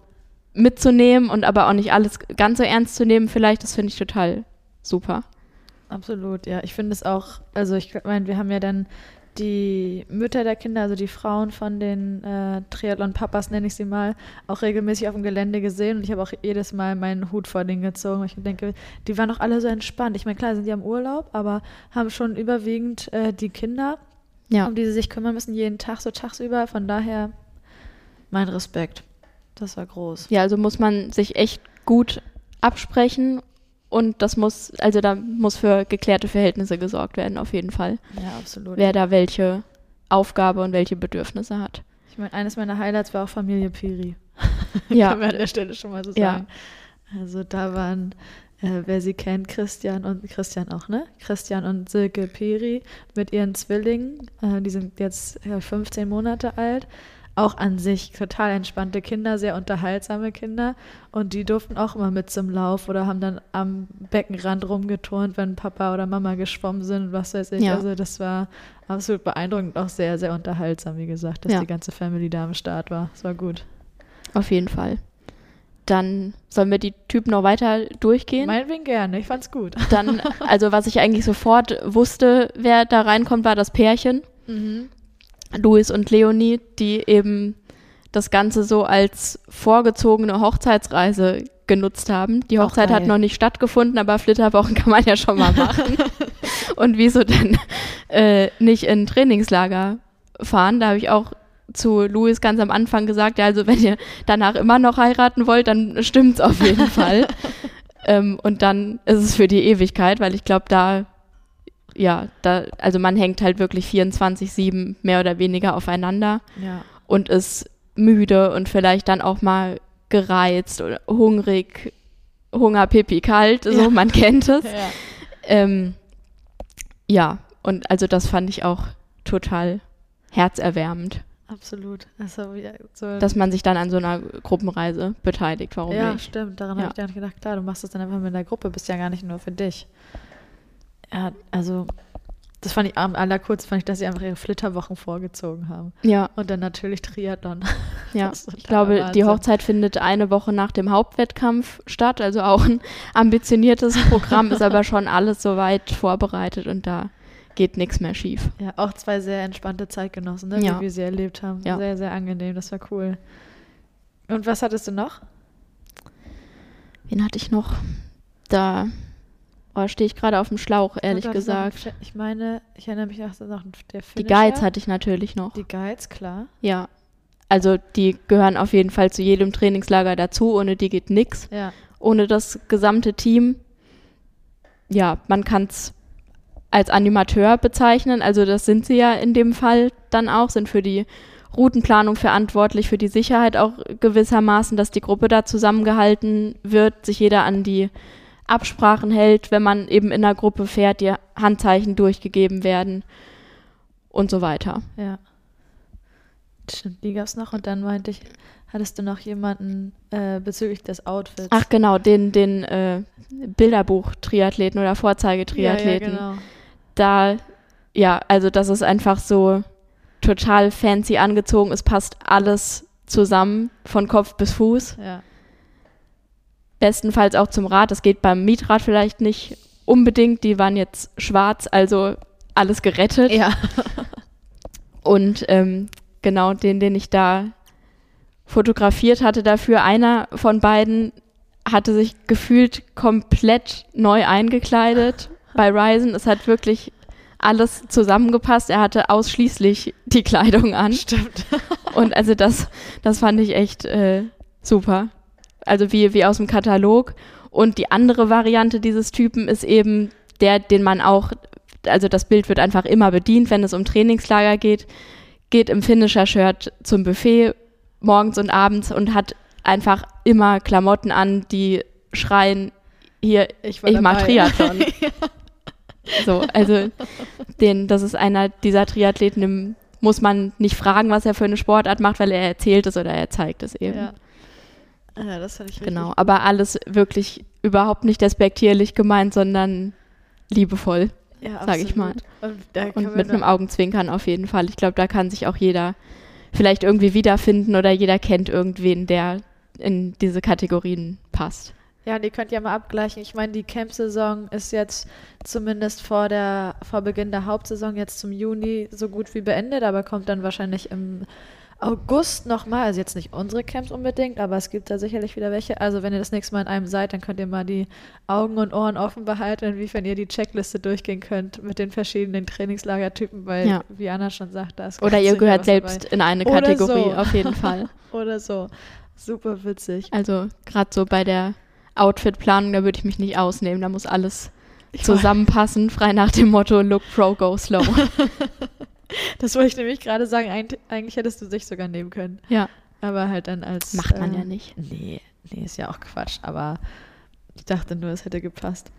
mitzunehmen und aber auch nicht alles ganz so ernst zu nehmen, vielleicht, das finde ich total super. Absolut, ja. Ich finde es auch, also ich meine, wir haben ja dann die Mütter der Kinder, also die Frauen von den äh, Triathlon-Papas, nenne ich sie mal, auch regelmäßig auf dem Gelände gesehen und ich habe auch jedes Mal meinen Hut vor denen gezogen. Ich denke, die waren auch alle so entspannt. Ich meine, klar, sind die am Urlaub, aber haben schon überwiegend äh, die Kinder, Ja. um die sie sich kümmern müssen, jeden Tag, so tagsüber. Von daher mein Respekt. Das war groß. Ja, also muss man sich echt gut absprechen und das muss, also da muss für geklärte Verhältnisse gesorgt werden, auf jeden Fall. Ja, absolut. Wer da welche Aufgabe und welche Bedürfnisse hat. Ich meine, eines meiner Highlights war auch Familie Piri. Ja. [laughs] Kann man an der Stelle schon mal so Ja. sagen. Also da waren, äh, wer sie kennt, Christian und Christian auch, ne? Christian und Silke Peri mit ihren Zwillingen. Äh, die sind jetzt ja, 15 Monate alt. Auch an sich total entspannte Kinder, sehr unterhaltsame Kinder. Und die durften auch immer mit zum Lauf oder haben dann am Beckenrand rumgeturnt, wenn Papa oder Mama geschwommen sind, was weiß ich. Ja. Also das war absolut beeindruckend, auch sehr, sehr unterhaltsam, wie gesagt, dass Ja. die ganze Family da am Start war. Es war gut. Auf jeden Fall. Dann sollen wir die Typen noch weiter durchgehen. Meinetwegen gerne, ich fand's gut. Dann, [laughs] also was ich eigentlich sofort wusste, wer da reinkommt, war das Pärchen. Louis und Leonie, die eben das Ganze so als vorgezogene Hochzeitsreise genutzt haben. Die Hochzeit hat noch nicht stattgefunden, aber Flitterwochen [laughs] kann man ja schon mal machen. [laughs] und wieso denn äh, nicht in ein Trainingslager fahren? Da habe ich auch zu Louis ganz am Anfang gesagt, ja, also wenn ihr danach immer noch heiraten wollt, dann stimmt's auf jeden [laughs] Fall. ähm, und dann ist es für die Ewigkeit, weil ich glaube, da, ja, da, also man hängt halt wirklich 24-7 mehr oder weniger aufeinander Ja. und ist müde und vielleicht dann auch mal gereizt oder hungrig, Hunger, Pipi, kalt, so, Ja. man kennt es. [laughs] ja. Ähm, ja, und also das fand ich auch total herzerwärmend, Absolut. Also, ja, so, dass man sich dann an so einer Gruppenreise beteiligt. Warum ja, nicht? stimmt. Daran Ja. habe ich gar nicht gedacht. Klar, du machst das dann einfach mit der Gruppe, bist ja gar nicht nur für dich. Ja, also, das fand ich am allerkurz, fand ich, dass sie einfach ihre Flitterwochen vorgezogen haben. Ja, Und dann natürlich Triathlon. ja. [laughs] Ich glaube, die Wahnsinn. Hochzeit findet eine Woche nach dem Hauptwettkampf statt, also auch ein ambitioniertes Programm, ist aber schon alles soweit vorbereitet und da geht nichts mehr schief. Ja, auch zwei sehr entspannte Zeitgenossen, ne, Ja. wie wir sie erlebt haben. Ja. Sehr, sehr angenehm, das war cool. Und was hattest du noch? Wen hatte ich noch? Da oh, stehe ich gerade auf dem Schlauch, ehrlich noch gesagt. Fi- Ich meine, ich erinnere mich auch so noch der Die Finisher. Guides hatte ich natürlich noch. Die Guides, klar. Ja. Also die gehören auf jeden Fall zu jedem Trainingslager dazu. Ohne die geht nix. Ja. Ohne das gesamte Team. Ja, man kann es als Animateur bezeichnen. Also das sind sie ja in dem Fall dann auch, sind für die Routenplanung verantwortlich, für die Sicherheit auch gewissermaßen, dass die Gruppe da zusammengehalten wird, sich jeder an die Absprachen hält, wenn man eben in einer Gruppe fährt, die Handzeichen durchgegeben werden und so weiter. Ja. Stimmt, die gab's noch. Und dann meinte ich, hattest du noch jemanden äh, bezüglich des Outfits? Ach genau, den, den äh, Bilderbuch-Triathleten oder Vorzeigetriathleten. Ja, ja, genau. Da, ja, also das ist einfach so total fancy angezogen. Es passt alles zusammen, von Kopf bis Fuß. Ja. Bestenfalls auch zum Rad. Das geht beim Mietrad vielleicht nicht unbedingt. Die waren jetzt schwarz, also alles gerettet. Ja. [laughs] Und ähm, genau den, den ich da fotografiert hatte dafür, einer von beiden hatte sich gefühlt komplett neu eingekleidet bei Ryzen. Es hat wirklich alles zusammengepasst. Er hatte ausschließlich die Kleidung an. Stimmt. [laughs] Und also das, das fand ich echt äh, super. Also wie, wie aus dem Katalog. Und die andere Variante dieses Typen ist eben der, den man auch, also das Bild wird einfach immer bedient, wenn es um Trainingslager geht, geht im Finisher-Shirt zum Buffet morgens und abends und hat einfach immer Klamotten an, die schreien, hier, Ich ich, mach. Triathlon. [laughs] [laughs] So, also den, das ist einer dieser Triathleten, dem muss man nicht fragen, was er für eine Sportart macht, weil er erzählt es oder er zeigt es eben. Ja. Ja, das fand ich richtig. Genau, aber alles wirklich überhaupt nicht despektierlich gemeint, sondern liebevoll ja, sag ich mal. Und, und mit einem Augenzwinkern auf jeden Fall. Ich glaube, da kann sich auch jeder vielleicht irgendwie wiederfinden oder jeder kennt irgendwen, der in diese Kategorien passt. Ja, die könnt ihr mal abgleichen. Ich meine, die Camp-Saison ist jetzt zumindest vor der vor Beginn der Hauptsaison jetzt zum Juni so gut wie beendet, aber kommt dann wahrscheinlich im August nochmal. Also jetzt nicht unsere Camps unbedingt, aber es gibt da sicherlich wieder welche. Also wenn ihr das nächste Mal in einem seid, dann könnt ihr mal die Augen und Ohren offen behalten, inwiefern ihr die Checkliste durchgehen könnt mit den verschiedenen Trainingslagertypen, weil, Ja. wie Anna schon sagt, da ist Oder ihr gehört selbst dabei. in eine Kategorie, so. auf jeden Fall. [laughs] Oder so. Super witzig. Also gerade so bei der Outfit-Planung, da würde ich mich nicht ausnehmen. Da muss alles Ich zusammenpassen, frei nach dem Motto Look Pro, Go Slow. [laughs] Das wollte ich nämlich gerade sagen. Eig eigentlich hättest du dich sogar nehmen können. ja, Aber halt dann als. macht man äh, ja nicht. Nee, Nee, ist ja auch Quatsch, aber ich dachte nur, es hätte gepasst.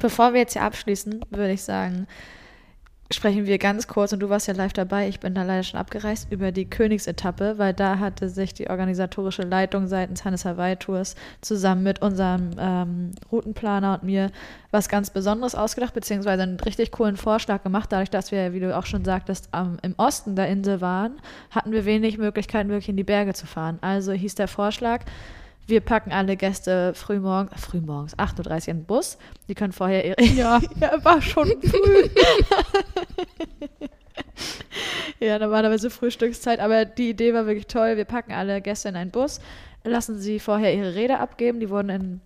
Bevor wir jetzt hier abschließen, würde ich sagen, sprechen wir ganz kurz, und du warst ja live dabei, ich bin da leider schon abgereist, über die Königsetappe, weil da hatte sich die organisatorische Leitung seitens Hannes Hawaii Tours zusammen mit unserem ähm, Routenplaner und mir was ganz Besonderes ausgedacht, beziehungsweise einen richtig coolen Vorschlag gemacht. Dadurch, dass wir, wie du auch schon sagtest, ähm, im Osten der Insel waren, hatten wir wenig Möglichkeiten, wirklich in die Berge zu fahren. Also hieß der Vorschlag, wir packen alle Gäste frühmorgens, frühmorgens, 8.30 Uhr in den Bus. Die können vorher ihre. [laughs] Ja, [laughs] ja war schon früh. [laughs] ja, normalerweise Frühstückszeit, aber die Idee war wirklich toll. Wir packen alle Gäste in einen Bus, lassen sie vorher ihre Räder abgeben. Die wurden in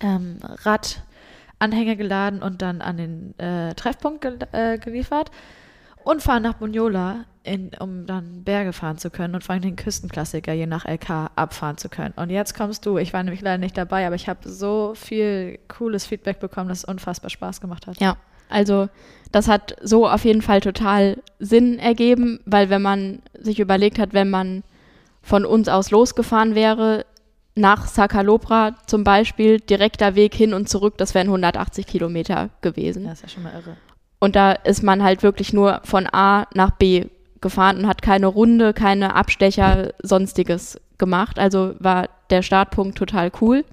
ähm, Radanhänger geladen und dann an den äh, Treffpunkt gel äh, geliefert und fahren nach Bunyola, in, um dann Berge fahren zu können und vor allem den Küstenklassiker je nach LK abfahren zu können. Und jetzt kommst du. Ich war nämlich leider nicht dabei, aber ich habe so viel cooles Feedback bekommen, dass es unfassbar Spaß gemacht hat. Ja, also das hat so auf jeden Fall total Sinn ergeben, weil wenn man sich überlegt hat, wenn man von uns aus losgefahren wäre, nach Sakalopra zum Beispiel, direkter Weg hin und zurück, das wären 180 Kilometer gewesen. Ja, ist ja schon mal irre. Und da ist man halt wirklich nur von A nach B gefahren und hat keine Runde, keine Abstecher, sonstiges gemacht. Also war der Startpunkt total cool.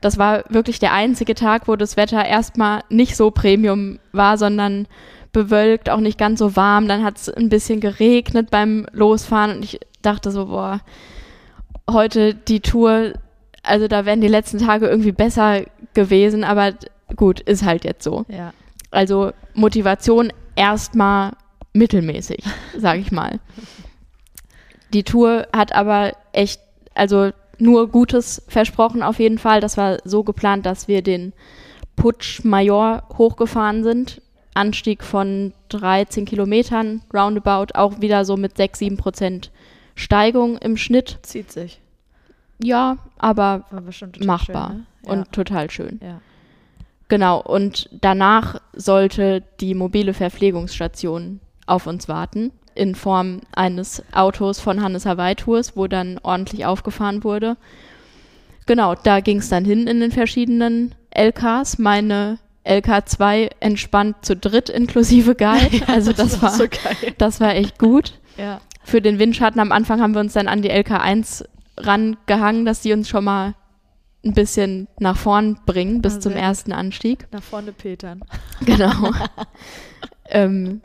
Das war wirklich der einzige Tag, wo das Wetter erstmal nicht so Premium war, sondern bewölkt, auch nicht ganz so warm. Dann hat es ein bisschen geregnet beim Losfahren und ich dachte so, boah, heute die Tour, also da wären die letzten Tage irgendwie besser gewesen, aber gut, ist halt jetzt so. Ja. Also Motivation erstmal mittelmäßig, [laughs] sage ich mal. Die Tour hat aber echt, also nur Gutes versprochen auf jeden Fall. Das war so geplant, dass wir den Putsch Major hochgefahren sind. Anstieg von 13 Kilometern roundabout, auch wieder so mit 6, 7 Prozent Steigung im Schnitt. Zieht sich. Ja, aber machbar Schön, ne? und total schön. ja. Ja. Genau, und danach sollte die mobile Verpflegungsstation auf uns warten, in Form eines Autos von Hannes Hawaii Tours, wo dann ordentlich aufgefahren wurde. Genau, da ging es dann hin in den verschiedenen LKs. Meine LK2 entspannt zu dritt inklusive Guide. [laughs] Also das, war, so geil. das war echt gut. Ja. Für den Windschatten am Anfang haben wir uns dann an die LK1 rangehangen, dass die uns schon mal ein bisschen nach vorn bringen bis Ah, zum ersten Anstieg. Nach vorne petern. [laughs] Genau. [laughs] ähm,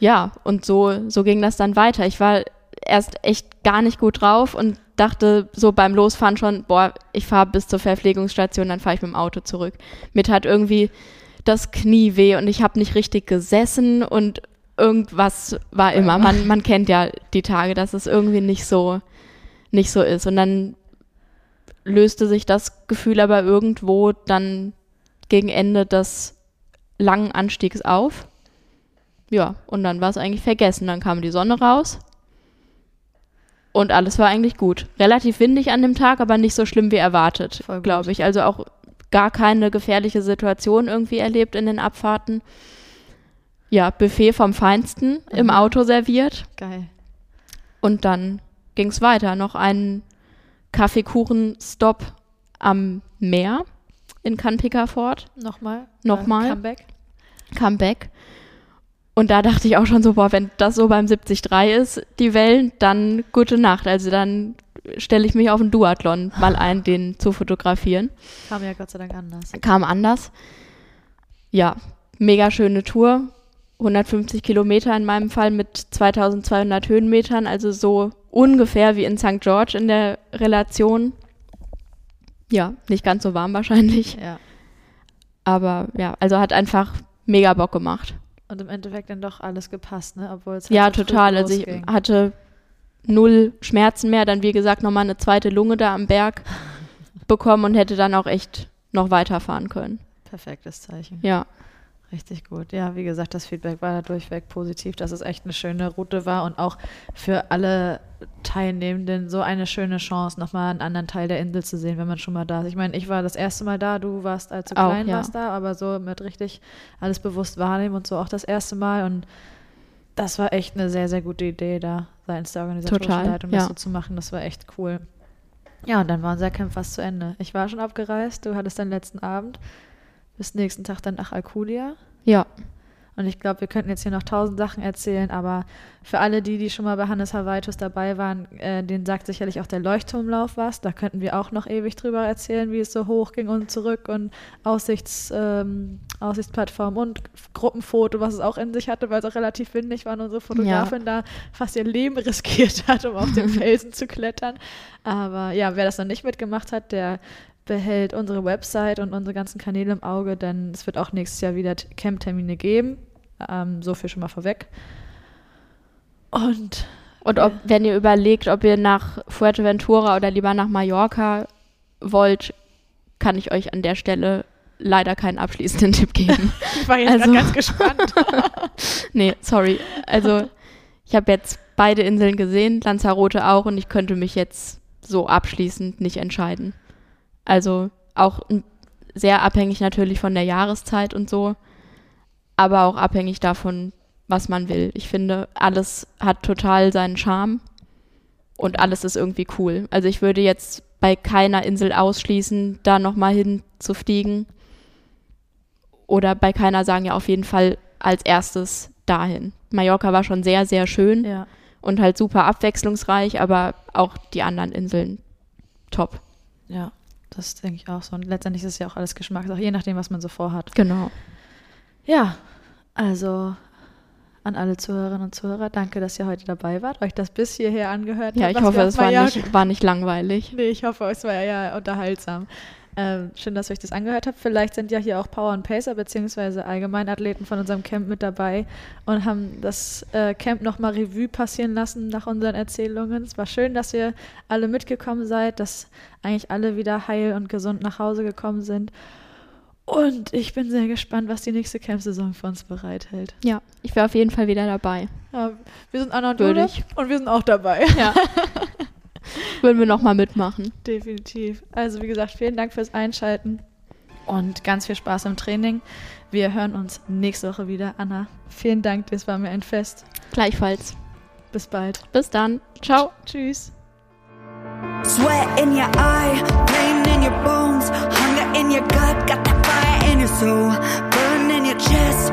ja, und so, so ging das dann weiter. Ich war erst echt gar nicht gut drauf und dachte so beim Losfahren schon, boah, ich fahre bis zur Verpflegungsstation, dann fahre ich mit dem Auto zurück. Mir tat irgendwie das Knie weh und ich habe nicht richtig gesessen und irgendwas war immer. Man, man kennt ja die Tage, dass es irgendwie nicht so, nicht so ist. Und dann löste sich das Gefühl aber irgendwo dann gegen Ende des langen Anstiegs auf. Ja, und dann war es eigentlich vergessen. Dann kam die Sonne raus und alles war eigentlich gut. Relativ windig an dem Tag, aber nicht so schlimm wie erwartet, glaube ich. Also auch gar keine gefährliche Situation irgendwie erlebt in den Abfahrten. Ja, Buffet vom Feinsten im Mhm. Auto serviert Geil. und dann ging es weiter. Noch einen Kaffeekuchen-Stop am Meer in Canpicafort. Nochmal. Nochmal. Comeback. Comeback. Und da dachte ich auch schon so, boah, wenn das so beim 73 ist, die Wellen, dann gute Nacht. Also dann stelle ich mich auf einen Duathlon mal ein, den zu fotografieren. Kam ja Gott sei Dank anders. Kam anders. Ja, mega schöne Tour. 150 Kilometer in meinem Fall mit 2200 Höhenmetern, also so ungefähr wie in St. George in der Relation. Ja, nicht ganz so warm wahrscheinlich. Ja. Aber ja, also hat einfach mega Bock gemacht. Und im Endeffekt dann doch alles gepasst, ne? Obwohl es halt Ja, so total. Also ich hatte null Schmerzen mehr, dann wie gesagt nochmal eine zweite Lunge da am Berg [laughs] bekommen und hätte dann auch echt noch weiterfahren können. Perfektes Zeichen. Ja, Richtig gut. Ja, wie gesagt, das Feedback war da durchweg positiv, dass es echt eine schöne Route war und auch für alle Teilnehmenden so eine schöne Chance, nochmal einen anderen Teil der Insel zu sehen, wenn man schon mal da ist. Ich meine, ich war das erste Mal da, du warst, als du Auch, klein ja. warst da, aber so mit richtig alles bewusst wahrnehmen und so auch das erste Mal und das war echt eine sehr, sehr gute Idee da seitens der organisatorischen Total, Leitung, das ja. so zu machen. Das war echt cool. Ja, und dann war unser Camp fast zu Ende. Ich war schon abgereist, du hattest deinen letzten Abend. Bis nächsten Tag dann nach Alcudia. Ja, Und ich glaube, wir könnten jetzt hier noch tausend Sachen erzählen, aber für alle die, die schon mal bei Hannes Hawaitus dabei waren, äh, denen sagt sicherlich auch der Leuchtturmlauf was. Da könnten wir auch noch ewig drüber erzählen, wie es so hoch ging und zurück und Aussichts, ähm, Aussichtsplattform und Gruppenfoto, was es auch in sich hatte, weil es auch relativ windig war und unsere Fotografin da fast ihr Leben [laughs] riskiert hat, um auf den [laughs] Felsen zu klettern. Aber ja, wer das noch nicht mitgemacht hat, der behält unsere Website und unsere ganzen Kanäle im Auge, denn es wird auch nächstes Jahr wieder Camp-Termine geben. Ähm, so viel schon mal vorweg. Und Und ob, wenn ihr überlegt, ob ihr nach Fuerteventura oder lieber nach Mallorca wollt, kann ich euch an der Stelle leider keinen abschließenden Tipp geben. [laughs] ich war jetzt Also- ganz gespannt. [laughs] nee, sorry. Also, ich habe jetzt beide Inseln gesehen, Lanzarote auch, und ich könnte mich jetzt so abschließend nicht entscheiden. Also, auch sehr abhängig natürlich von der Jahreszeit und so, aber auch abhängig davon, was man will. Ich finde, alles hat total seinen Charme und alles ist irgendwie cool. Also, ich würde jetzt bei keiner Insel ausschließen, da nochmal hinzufliegen. Oder bei keiner sagen, ja, auf jeden Fall als erstes dahin. Mallorca war schon sehr, sehr schön ja. und halt super abwechslungsreich, aber auch die anderen Inseln top. ja, das denke ich auch so. Und letztendlich ist es ja auch alles Geschmackssache, je nachdem, was man so vorhat. Genau. Ja, also an alle Zuhörerinnen und Zuhörer, danke, dass ihr heute dabei wart, euch das bis hierher angehört Ja, habt. ich was hoffe, es war Mallorca- nicht, war nicht langweilig. Nee, ich hoffe, es war ja unterhaltsam. Ähm, schön, dass ihr euch das angehört habt. Vielleicht sind ja hier auch Power und Pacer beziehungsweise Allgemeinathleten von unserem Camp mit dabei und haben das äh, Camp nochmal Revue passieren lassen nach unseren Erzählungen. Es war schön, dass ihr alle mitgekommen seid, dass eigentlich alle wieder heil und gesund nach Hause gekommen sind. Und ich bin sehr gespannt, was die nächste Camp-Saison für uns bereithält. Ja, ich wäre auf jeden Fall wieder dabei. Ja, wir sind Anna und ich. und wir sind auch dabei. Ja. [laughs] Würden wir nochmal mitmachen. Definitiv. Also wie gesagt, vielen Dank fürs Einschalten und ganz viel Spaß im Training. Wir hören uns nächste Woche wieder. Anna, vielen Dank, das war mir ein Fest. Gleichfalls. Bis bald. Bis dann. Ciao. Tschüss. Sweat in your eye, pain in your bones, hunger in your gut, got that fire in your soul, burn in your chest,